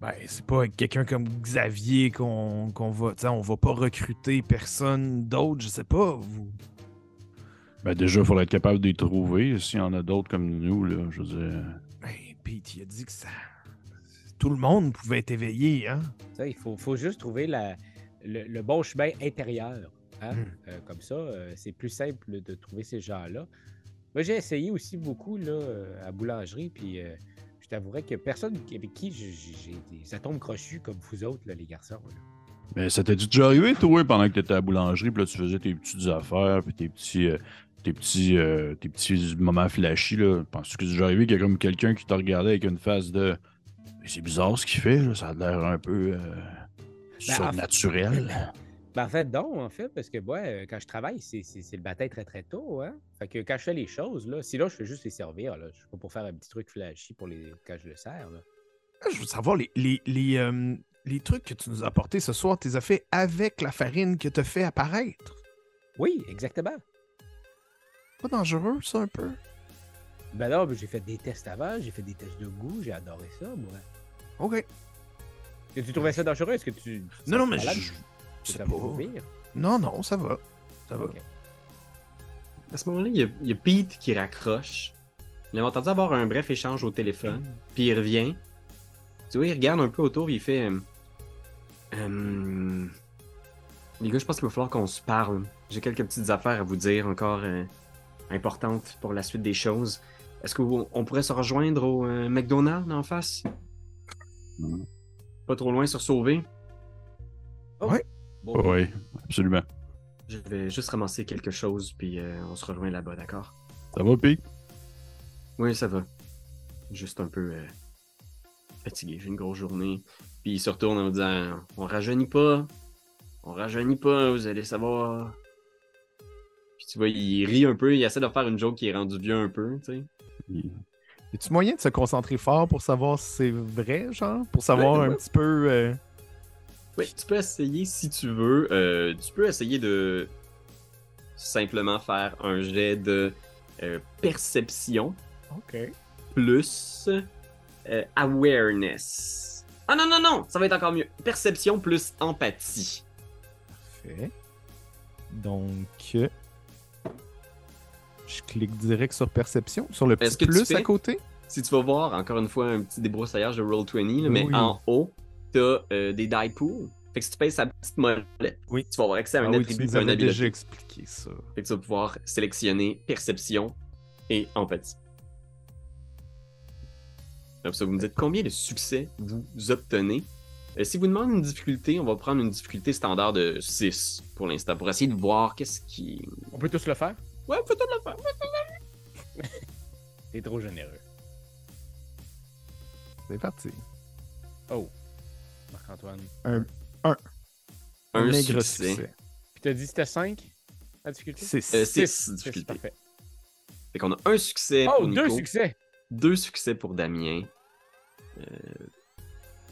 Ben, c'est pas avec quelqu'un comme Xavier qu'on qu'on va. on va pas recruter personne d'autre, je sais pas. Vous... Ben déjà, il faudrait être capable de les trouver. S'il y en a d'autres comme nous, là, je veux dire. Ben, Pete, il a dit que ça. Tout le monde pouvait être éveillé, hein? Ça, il faut, faut juste trouver la- le, le bon chemin intérieur. hein. Hmm. Euh, comme ça, euh, c'est plus simple de trouver ces gens-là. Moi, j'ai essayé aussi beaucoup là, euh, à boulangerie, puis euh, je t'avouerais que personne avec qui j'ai des atomes crochus comme vous autres, là, les garçons. là. Mais ça t'est déjà arrivé, toi, pendant que t'étais à la boulangerie, puis là, tu faisais tes petites affaires, puis tes petits, euh, tes petits, euh, tes petits moments flashy, là? Penses-tu que c'est déjà arrivé qu'il y a comme quelqu'un qui t'a regardé avec une face de. C'est bizarre ce qu'il fait, là. Ça a l'air un peu. euh, surnaturel. Ben, en fait, non, en fait, parce que moi, euh, quand je travaille, c'est c'est- c'est le matin très très tôt. Hein? Fait que quand je fais les choses, là, si là, je fais juste les servir, là, je suis pas pour faire un petit truc flashy pour les... quand je le sers. Là. Ah, Je veux savoir, les, les, les, euh, les trucs que tu nous as apportés ce soir, tu les as fait avec la farine que tu as fait apparaître. Oui, exactement. Pas dangereux, ça, un peu? Ben non, j'ai fait des tests avant, j'ai fait des tests de goût, j'ai adoré ça, moi. OK. Que tu trouvais ça dangereux? Est-ce que tu. Non, non, mais je... T'as pas. mourir? Non, non, ça va. Ça va. À ce moment-là, il y, a- il y a Pete qui raccroche. Il a entendu avoir un bref échange au téléphone. Puis il revient. Tu vois, il regarde un peu autour. Il fait. euh, Euh, les gars, je pense qu'il va falloir qu'on se parle. J'ai quelques petites affaires à vous dire encore euh, importantes pour la suite des choses. Est-ce qu'on pourrait se rejoindre au euh, McDonald's en face? Mhm. Pas trop loin sur Sauvé Oh. Ouais. Bon, Oui, absolument. Je vais juste ramasser quelque chose, puis euh, on se rejoint là-bas, d'accord? Ça va, Pete? Oui, ça va. Juste un peu euh, fatigué. J'ai une grosse journée. Puis il se retourne en me disant On rajeunit pas. On rajeunit pas, vous allez savoir. Puis tu vois, il rit un peu. Il essaie de faire une joke qui est rendue vieux un peu, tu sais. Il- Y a-tu moyen de se concentrer fort pour savoir si c'est vrai, genre? Pour savoir Ouais, un ouais. petit peu. euh, Oui, tu peux essayer si tu veux. Euh, tu peux essayer de simplement faire un jet de euh, perception OK. plus euh, awareness. Ah non, non, non, ça va être encore mieux. Perception plus empathie. Parfait. Donc. Je clique direct sur perception, sur le petit que plus à côté? Si tu vas voir, encore une fois, un petit débroussaillage de Roll20, là, mais Oui. en haut, t'as euh, des die pools. Fait que si tu payes sa petite molette, Oui. tu vas avoir accès à un Ah oui, tu attribut et un habileté. déjà expliqué ça. Fait que tu vas pouvoir sélectionner perception et empathie. Comme ça, vous me dites combien de succès vous obtenez. Euh, si vous demandez une difficulté, on va prendre une difficulté standard de 6 pour l'instant, pour essayer de voir qu'est-ce qui. On peut tous le faire? Ouais, peut tout le faire. T'es trop généreux. C'est parti. Oh. Marc-Antoine. Un, Un maigre succès. succès. Puis t'as dit que c'était 5 la difficulté? C'est Euh, six. six C'est difficultés. parfait. Fait qu'on a un succès Oh, pour deux Nico, succès! deux succès pour Damien.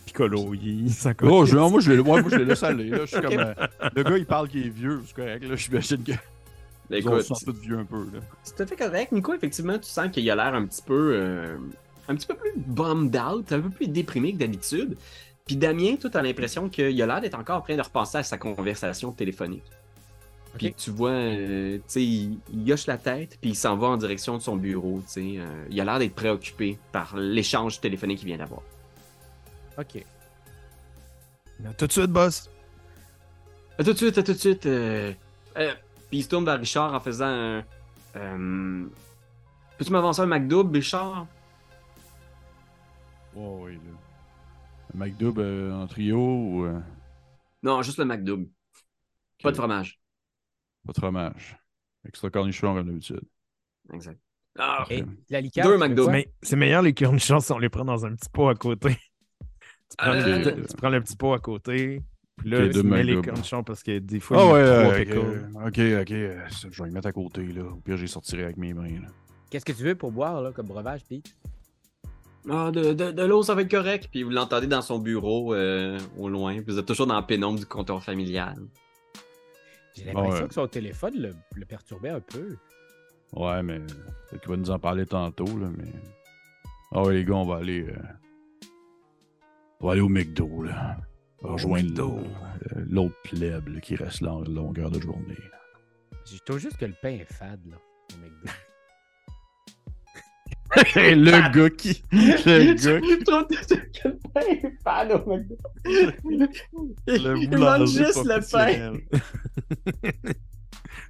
Piccolo, il s'en Oh, je, moi, je l'ai ouais, moi, je l'ai laissé aller. Là. Je suis comme. euh, le gars, il parle qu'il est vieux, c'est correct. Là. J'imagine que. Ben, Ils ont écoute, tous vieux un peu. Là. C'est tout à fait correct. Nico, effectivement, tu sens qu'il a l'air un petit peu. euh, un petit peu plus bummed out, un peu plus déprimé que d'habitude. Puis Damien, toi, t'as l'impression qu'il a l'air d'être encore en train de repenser à sa conversation téléphonique. Puis tu vois, euh, tu sais, il, il hoche la tête, puis il s'en va en direction de son bureau, tu sais. euh, il a l'air d'être préoccupé par l'échange téléphonique qu'il vient d'avoir. Ok. Tout de suite, boss. À tout de suite, à tout de suite. euh, euh, puis il se tourne vers Richard en faisant un. euh, Peux-tu m'avancer un McDouble, Richard? Oh, oui. Là. McDouble euh, en trio ou. euh, Non, juste le McDouble. Pas de fromage. Pas de fromage. Extra cornichon comme d'habitude. Exact. Ah, Et la liqueur. Deux tu fais McDo. quoi? Mais c'est meilleur les cornichons si on les prend dans un petit pot à côté. tu, prends Euh, le, tu prends le petit pot à côté, puis là, Ok, tu mets les cornichons parce que des fois, Ah il y ouais, a trois ok, ok, ok. euh, ça, Je vais les mettre à côté, là. Au pire, j'y sortirai avec mes mains, là. Qu'est-ce que tu veux pour boire là, comme breuvage, Pete? Ah, de, de, de l'eau, ça va être correct. Puis vous l'entendez dans son bureau euh, au loin. Puis vous êtes toujours dans la pénombre du comptoir familial. J'ai l'impression ouais. que son téléphone le, le perturbait un peu. Ouais, mais. Peut-être qu'il va nous en parler tantôt, là, mais. Ah ouais, les gars, on va aller. euh, On va aller au McDo, là. On va rejoindre euh, l'autre plèbe là, qui reste là en longueur de journée. Je trouve juste que le pain est fade, là, au McDo. Le gars qui. Le gars qui. Je trouve que quel pain est fan au McDo. Il manque juste le pain. professionnel.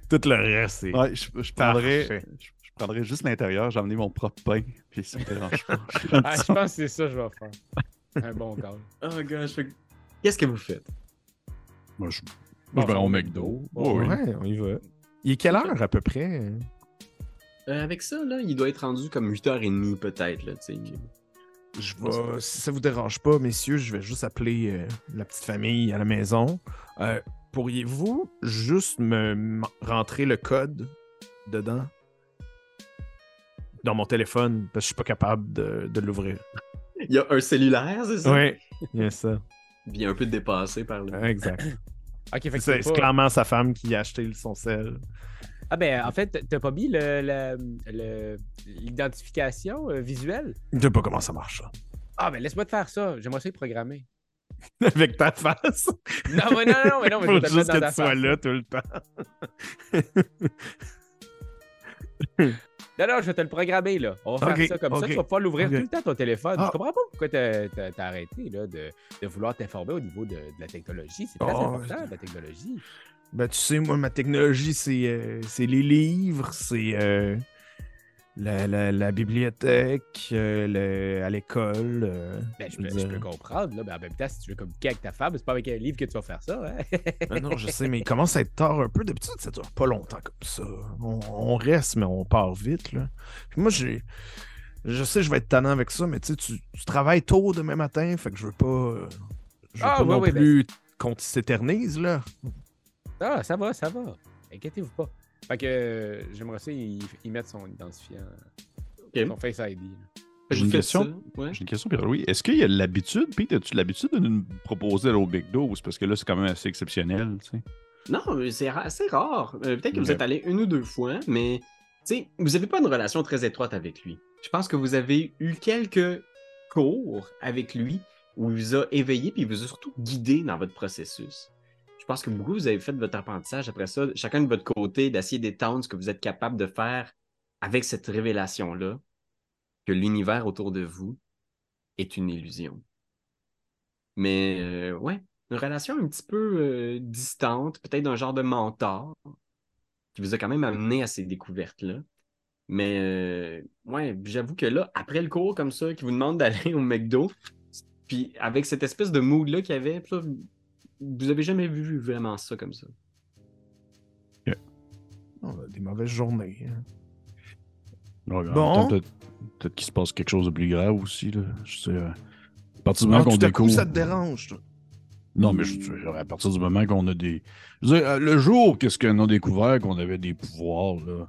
Tout le reste, c'est. Ouais, je, je prendrais, Parfait. je, je prendrais juste l'intérieur, j'ai emmené mon propre pain, puis ça me dérange pas. ah, je pense que c'est ça que je vais faire. Un bon gars. Oh gosh. Qu'est-ce que vous faites? Moi, je, moi, je vais au McDo. Oh, oui. Ouais, on y va. Il est quelle heure à peu près? Euh, avec ça, là, il doit être rendu comme 8h30 peut-être. Là, tu sais. Je vais, si ça vous dérange pas, messieurs, je vais juste appeler euh, la petite famille à la maison. Euh, Pourriez-vous juste me rentrer le code dedans? Dans mon téléphone parce que je suis pas capable de, de l'ouvrir. Il y a un cellulaire, c'est ça? Oui, il y a ça. Puis il est un peu dépassé par le. Exact. Ok, fait que C'est t'as c'est pas- clairement sa femme qui a acheté son sel. Ah ben, en fait, t'as pas mis le- le- le- l'identification euh, visuelle? Je sais pas comment ça marche, ça. Ah ben, laisse-moi te faire ça. J'aimerais ça y programmer. Avec ta face. Non, mais non, non, mais non, mais je Faut vais te le juste que tu sois là tout le temps. Non, non, je vais te le programmer, là. On va faire ça comme ça. Tu vas pouvoir l'ouvrir tout le temps, ton téléphone. Ah. Je comprends pas pourquoi t'as arrêté, là, de, de vouloir t'informer au niveau de, de la technologie. C'est très Oh, important, je- la technologie. Ben, tu sais, moi, ma technologie, c'est euh, les livres, c'est euh, la, la- la bibliothèque, euh, le- à l'école. Ben, je, je peux, comprendre, là, mais en même temps, si tu veux communiquer avec ta femme, c'est pas avec un livre que tu vas faire ça, hein? Ben non, je sais, mais il commence à être tard un peu. D'habitude, ça dure pas longtemps comme ça. On, on reste, mais on part vite, là. Puis moi, j'ai. Je sais, je vais être tannant avec ça, mais tu sais, tu travailles tôt demain matin, fait que je veux pas. Je veux Ah, pas ouais, non ben- plus qu'on s'éternise, là. Ah, ça va, ça va. Inquiétez-vous pas. Fait que euh, j'aimerais ça y, y mettre son identifiant, son Face ID. là. J'ai une question? ça, ouais. J'ai une question, Pierre-Louis. Est-ce qu'il y a l'habitude, Pete, as-tu l'habitude de nous proposer au McDo? C'est parce que là, c'est quand même assez exceptionnel, tu sais. Non, mais c'est ra- assez rare. Euh, Peut-être que vous êtes allé une ou deux fois, mais tu sais, vous n'avez pas une relation très étroite avec lui. Je pense que vous avez eu quelques cours avec lui où il vous a éveillé puis il vous a surtout guidé dans votre processus. Je pense que beaucoup vous avez fait votre apprentissage après ça, chacun de votre côté, d'essayer d'étendre ce que vous êtes capable de faire avec cette révélation-là, que l'univers autour de vous est une illusion. Mais euh, ouais, une relation un petit peu euh, distante, peut-être d'un genre de mentor, qui vous a quand même amené à ces découvertes-là. Mais euh, ouais, j'avoue que là, après le cours comme ça, qui vous demande d'aller au McDo, puis avec cette espèce de mood-là qu'il y avait, vous avez jamais vu vraiment ça comme ça? On a des mauvaises journées. hein. Ouais, Bon. Peut-être peut-être qu'il se passe quelque chose de plus grave aussi, là. Je sais. euh, À partir du Ah, moment qu'on à coup, découvre. ça te dérange, toi. Non, mais je, je- à partir du moment qu'on a des. Je veux dire, euh, le jour qu'est-ce qu'on a découvert qu'on avait des pouvoirs, là?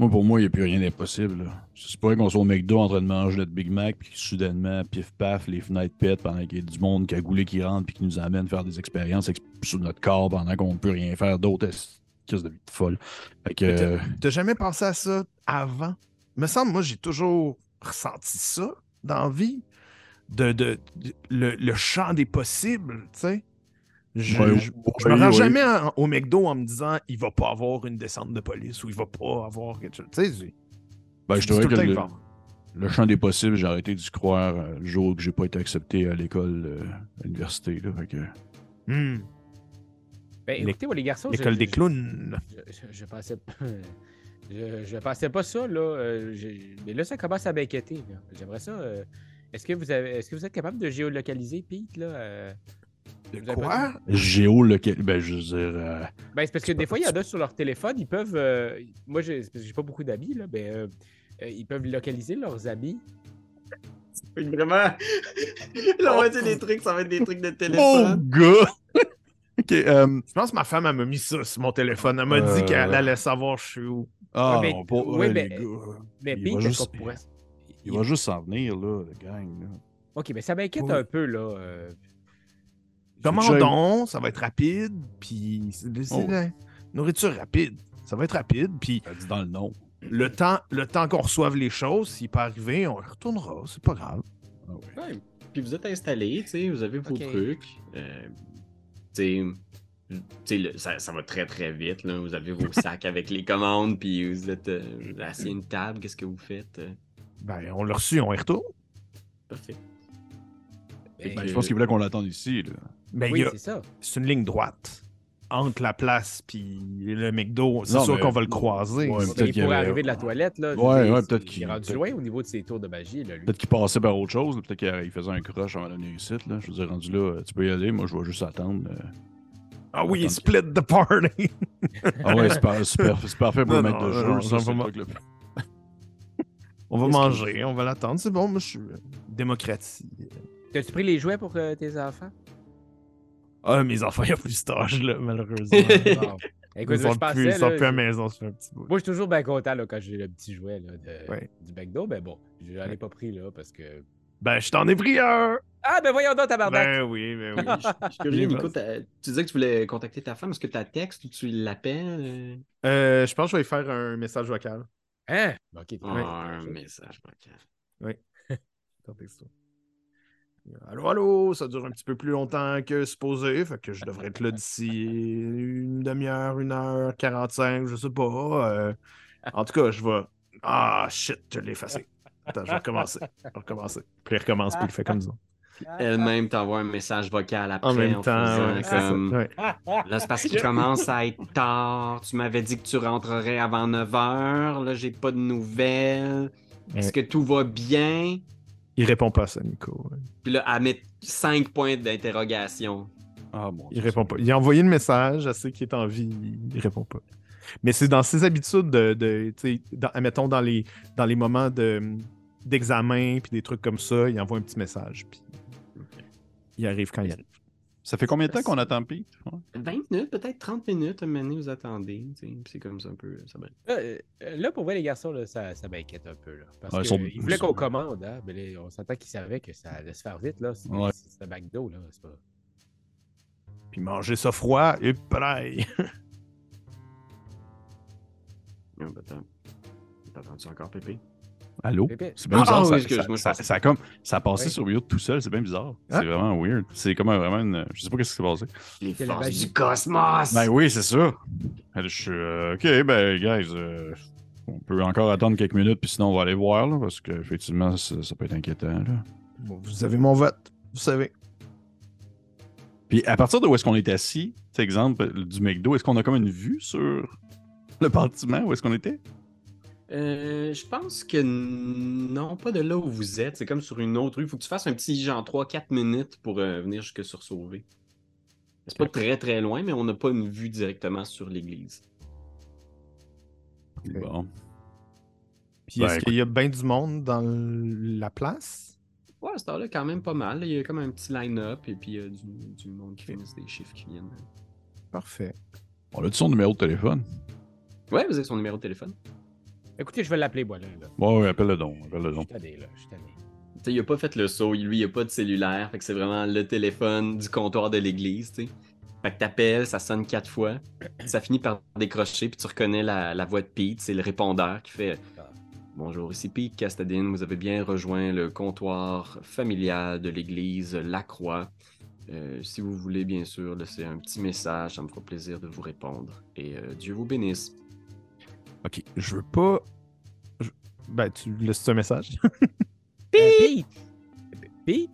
Moi, pour moi, il n'y a plus rien d'impossible. C'est pas vrai qu'on soit au McDo en train de manger notre Big Mac, puis soudainement, pif paf, les fenêtres pètent pendant qu'il y a du monde qui a goulé qui rentre, puis qui nous amène faire des expériences ex- sur notre corps pendant qu'on ne peut rien faire d'autre. Qu'est-ce de vie de folle? T'as- euh, T'as jamais pensé à ça avant? me semble, moi, j'ai toujours ressenti ça dans la vie. De, de, de- le, le champ des possibles, tu sais. Je, Ouais, je- je ouais, me rends ouais. jamais en- au McDo en me disant il va pas avoir une descente de police ou il va pas avoir quelque chose. Tu sais, ben, je dirais que le champ des possibles, j'ai arrêté d'y croire euh, le jour que j'ai pas été accepté à l'école, euh, à l'université. là. Fait que. Hmm, Ben, écoutez, moi, les garçons, je- L'école des je- clowns. Je, je, je pensais pas. Je, je pensais pas ça, là. euh, mais là, ça commence à m'inquiéter. là. J'aimerais ça. euh, Est-ce que, vous avez... Est-ce que vous êtes capable de géolocaliser Pete, là? De Vous quoi? Géo, lequel. Ben, je veux dire. euh, Ben, c'est parce que des fois, il y en a sur leur téléphone, ils peuvent. euh, Moi, j'ai c'est parce que j'ai pas beaucoup d'amis, là, mais euh, euh, ils peuvent localiser leurs amis. Vraiment, la moitié des trucs, ça va être des trucs de Oh, téléphone. gars! ok, euh, Je pense que ma femme, elle m'a mis ça sur mon téléphone. Elle m'a Euh, dit qu'elle allait savoir je suis où. Ah, Ouais, mais- ouais, ouais, mais- les gars, Mais Il va juste- qu'on pourrait. il va juste s'en venir, là, le gang. Là. Ok, mais ça m'inquiète Oui. un peu, là. Donc? Ça va être rapide. Puis c'est Oh. la nourriture rapide. Ça va être rapide. Puis Ça dit dans le nom. le temps, le temps qu'on reçoive les choses, s'il peut arriver, on y retournera. C'est pas grave. Ah ouais. Ouais, Puis vous êtes installé, tu sais, vous avez vos trucs. euh, tu sais, tu sais, le- ça, ça va très très vite. Là. Vous avez vos sacs avec les commandes, puis vous êtes euh, assis à une table. Qu'est-ce que vous faites? euh? Ben, on l'a reçu, on y retourne. Parfait. ben, Ben, je pense qu'il voulait qu'on l'attende ici. Là. Ben, il oui, y a- c'est ça. c'est une ligne droite. Entre la place puis le McDo, c'est sûr mais- qu'on va le croiser. Ouais, Il peut-être qu'il y pourrait avait- arriver de la toilette, là. Ouais, peut-être Il qu'il- est rendu loin au niveau de ses tours de magie. Peut-être qu'il passait par autre chose. Peut-être qu'il il faisait un crush avant venir ici. Là. Je veux dire, rendu là, tu peux y aller. Moi, je vais juste attendre. euh. Ah oui, Attends. split the party. Ah ouais, c'est par- super- c'est parfait pour Non, le mettre non, de ça, le le- On va que- manger, on va l'attendre. C'est bon, moi, je suis démocratie. T'as-tu pris les jouets pour euh, tes enfants? Ah, mes enfants, il n'y a plus cet âge-là, malheureusement. Écoute, ils je sont pensais, plus, ils sont là, plus à la je- maison, ça fait un petit bout. Moi, je suis toujours bien content là, quand j'ai le petit jouet là, de... Ouais. du McDo, mais bon, je n'en ai pas pris là parce que. Ben, je t'en ai pris un! Ah, ben voyons donc, tabarnak! Ben oui, ben oui. Je suis curieux, Oui, Nico, tu disais que tu voulais contacter ta femme. Est-ce que tu texte ou tu l'appelles? euh? Euh, je pense que je vais faire un message vocal. Hein? Ok, t'es- Ah, un message vocal. Ton texto. Allô, allô, ça dure un petit peu plus longtemps que supposé, fait que je devrais être là d'ici une demi-heure, une heure, 45, je sais pas. euh. en tout cas, je vais. Ah, shit, je l'ai effacé. Attends, je vais recommencer. Je vais recommencer. Puis il recommence, puis il fait comme ça. Elle-même t'envoie un message vocal après En même temps, faisant ouais, comme... Ouais. Là, c'est parce qu'il commence à être tard. Tu m'avais dit que tu rentrerais avant 9 h. Là, j'ai pas de nouvelles. Est-ce que tout va bien? Il répond pas à ça, Nico. Puis là, elle met 5 points d'interrogation. Ah bon. Il répond pas. Il a envoyé le message, elle sait qu'il est en vie, il répond pas. Mais c'est dans ses habitudes de, de tu sais, dans- admettons, dans les, dans les moments de, d'examen puis des trucs comme ça, il envoie un petit message. Puis il arrive quand il arrive. Ça fait combien de temps qu'on attend Pete? Ouais. 20 minutes, peut-être 30 minutes, à un moment donné, vous attendez. C'est comme ça un peu. Ça va. Là, euh, là, pour vrai, les garçons, là, ça, ça m'inquiète un peu. Là, parce Ouais, ils que sont- ils voulaient qu'on commande, hein, mais on s'entend qu'ils savaient que ça allait se faire vite. Là. C'est Ouais. un McDo, là. C'est pas... Puis manger ça froid, et pareil. Ben, attends. T'entends-tu encore, Pépé? Allô? C'est bien Ah, bizarre. oui, ça, comme, ça a passé Oui. sur mute tout seul. C'est bien bizarre. Ah. C'est vraiment weird. C'est comme un- vraiment une. Je sais pas qu'est-ce qui s'est passé. Les forces du cosmos! Ben oui, c'est ça. Je suis. euh, ok, ben, guys. euh, on peut encore attendre quelques minutes, puis sinon, on va aller voir, là, parce qu'effectivement, ça, ça peut être inquiétant. Là. Bon, vous avez mon vote, vous savez. Puis à partir de où est-ce qu'on est assis, cet exemple du McDo, est-ce qu'on a comme une vue sur le bâtiment où est-ce qu'on était? Euh, je pense que non, pas de là où vous êtes. C'est comme sur une autre rue. Il faut que tu fasses un petit genre 3-4 minutes pour euh, venir jusque sur Sauvé. C'est pas très très loin, mais on n'a pas une vue directement sur l'église. Bon. Puis Ben, est-ce écoute. qu'il y a bien du monde dans la place? Ouais, à cette heure-là, quand même pas mal. Il y a comme un petit line-up et puis il y a du, du monde qui finissent des chiffres qui viennent. Parfait. On a-tu son numéro de téléphone? Ouais, vous avez son numéro de téléphone. Écoutez, je vais l'appeler, là. Ouais, ouais, appelle-le donc. Je suis tanné, là. Je suis tanné. Tu sais, il a pas fait le saut, lui, il a pas de cellulaire, fait que c'est vraiment le téléphone du comptoir de l'église, tu sais. Fait que t'appelles, ça sonne quatre fois, ça finit par décrocher, puis tu reconnais la, la voix de Pete, c'est le répondeur qui fait. Bonjour, ici Pete Castadine, vous avez bien rejoint le comptoir familial de l'église La Croix. Euh, si vous voulez, bien sûr, laisser un petit message, ça me fera plaisir de vous répondre. Et euh, Dieu vous bénisse. Ok, je veux pas. je- Ben, tu laisses un message? Euh, Pete! Pete?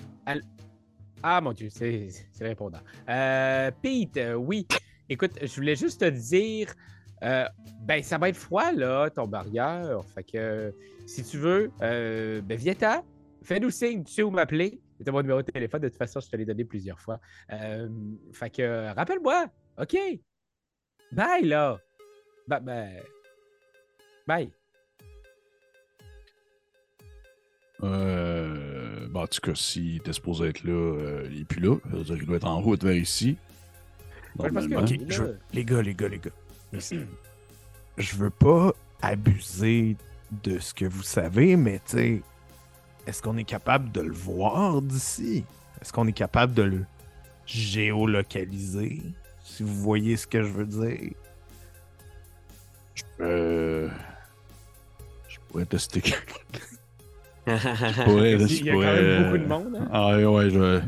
Ah, mon Dieu, c'est le répondant. Euh, Pete, euh, oui. Écoute, je voulais juste te dire, euh, ben, ça va être froid, là, ton barrière. Fait que, si tu veux, euh, ben, viens-t'en. Fais-nous signe, tu sais où m'appeler. C'est mon numéro de téléphone, de toute façon, je te l'ai donné plusieurs fois. Euh, fait que, rappelle-moi. OK. Bye, là. Ba- ben, Bye. Euh, ben, en tout cas, s'il était supposé être là, euh, il est plus là. Ça veut dire qu'il doit être en route vers ici. Ouais, parce que- Normalement. Ok, là- je veux- les gars, les gars, les gars. Je veux pas abuser de ce que vous savez, mais tu sais, est-ce qu'on est capable de le voir d'ici? Est-ce qu'on est capable de le géolocaliser? Si vous voyez ce que je veux dire? Euh, pourrais tester. Je pourrais, Il je y a quand même beaucoup de monde. Hein? Ah ouais, ouais, je vais.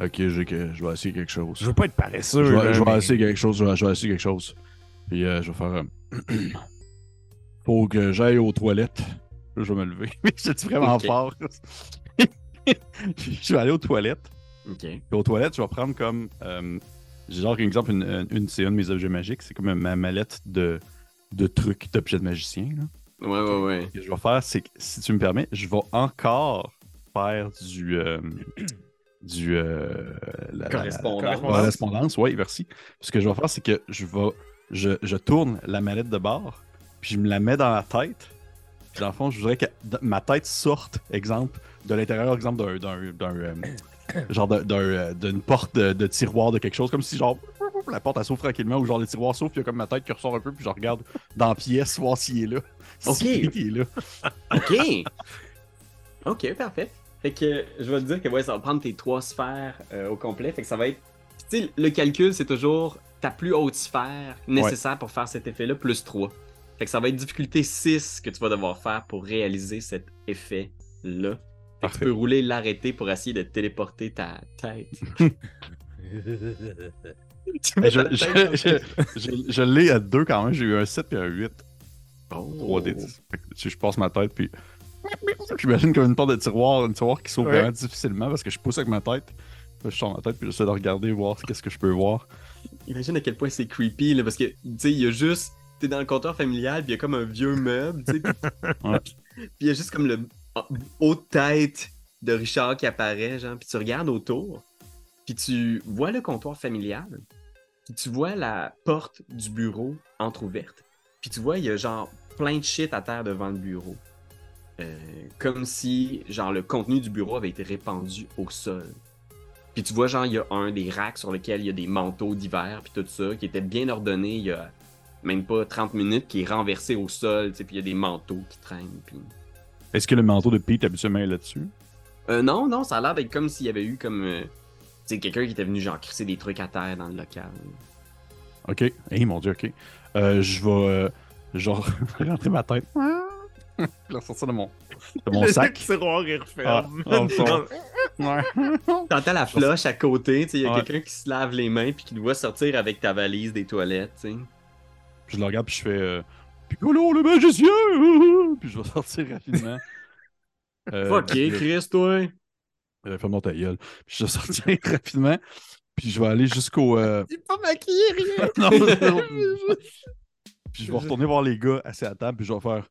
Ok, j'ai que- je vais essayer quelque chose. Je veux pas être paresseux. Je vais, là, je vais mais- essayer quelque chose. Je vais, je vais essayer quelque chose. Puis euh, je vais faire. euh, Faut que j'aille aux toilettes. Là, je vais me lever. Je suis vraiment fort. je vais aller aux toilettes. ok. Puis aux toilettes, je vais prendre comme. euh, j'ai genre, exemple, une, une, une- c'est un de mes objets magiques. C'est comme ma mallette de, de trucs d'objets de magicien. là. Ouais, ouais, ouais. Ce que je vais faire, c'est que, si tu me permets, je vais encore faire du. euh, du. euh, la- la- Correspondance. la correspondance, oui, merci. Ce que je vais faire, c'est que je vais. Je, je tourne la mallette de bord, puis je me la mets dans la tête. Puis dans le fond, je voudrais que ma tête sorte, exemple, de l'intérieur, exemple, d'un. d'un- d'un, euh, genre d'un, d'une porte de, de tiroir de quelque chose, comme si genre la porte elle s'ouvre tranquillement ou genre le tiroir s'ouvre, puis il y a comme ma tête qui ressort un peu, puis je regarde dans la pièce voir s'il est là. Ok. Là. OK. OK, parfait. Fait que je vais te dire que ouais, ça va prendre tes trois sphères euh, au complet. Fait que ça va être. Tu sais, le calcul, c'est toujours ta plus haute sphère nécessaire pour faire cet effet-là, plus 3. Fait que ça va être difficulté 6 que tu vas devoir faire pour réaliser cet effet-là. Fait que tu peux rouler l'arrêter pour essayer de téléporter ta tête. Je, l'ai à deux quand même, j'ai eu un 7 puis un 8. Oh. 3D10. Fait que, tu sais, je passe ma tête, puis. J'imagine comme une porte de tiroir, une tiroir qui s'ouvre Ouais. vraiment difficilement parce que je pousse avec ma tête. Je sors ma tête, puis j'essaie de regarder, voir qu'est-ce que je peux voir. Imagine à quel point c'est creepy, là, parce que, tu sais, il y a juste. T'es dans le comptoir familial, puis il y a comme un vieux meuble, tu sais. Puis il y a juste comme le haut de tête de Richard qui apparaît, genre. Puis tu regardes autour, puis tu vois le comptoir familial, puis tu vois la porte du bureau entrouverte. Puis tu vois, il y a genre plein de shit à terre devant le bureau. Euh, comme si, genre, le contenu du bureau avait été répandu au sol. Puis tu vois, genre, il y a un des racks sur lesquels il y a des manteaux d'hiver, puis tout ça, qui était bien ordonné il y a même pas 30 minutes, qui est renversé au sol, tu sais, puis il y a des manteaux qui traînent. Puis... Est-ce que le manteau de Pete habituellement est là-dessus? Euh, non, non, ça a l'air d'être comme s'il y avait eu comme. euh, tu sais, quelqu'un qui était venu, genre, crisser des trucs à terre dans le local. Ok. Hey, mon dieu, ok. Euh, je vais. euh, genre, rentrer ma tête. Je vais ressortir de mon, de mon Le sac. tiroir est Ah, referme. oh, bon. Ouais. T'entends la floche à côté, il y a Ouais. quelqu'un qui se lave les mains, puis qui doit sortir avec ta valise des toilettes. Je le regarde, puis je fais. Euh, Piccolo, le magicien! Puis je vais sortir rapidement. Euh, euh, Chris, toi! euh, Ferme-moi ta gueule. Puis je vais sortir rapidement. Puis je vais aller jusqu'au. euh, Il est pas maquillé, rien. non, non, non. Puis je vais retourner voir les gars assis à table, puis je vais faire.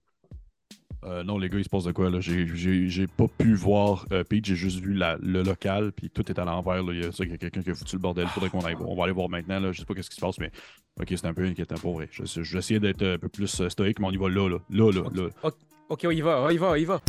Euh, non, les gars, il se passe de quoi là? J'ai- J'ai j'ai pas pu voir euh, Pete, j'ai juste vu la- le local, puis tout est à l'envers. là. Il y a, quelqu'un qui a foutu le bordel. Faudrait qu'on aille voir. On va aller voir maintenant. Là. Je sais pas qu'est-ce qui se passe, mais ok, c'est un peu inquiétant pour vrai. Je, je vais essayer d'être un peu plus euh, stoïque, mais on y va là, là. Là, là, là. Ok, on y va, on y va, on y va.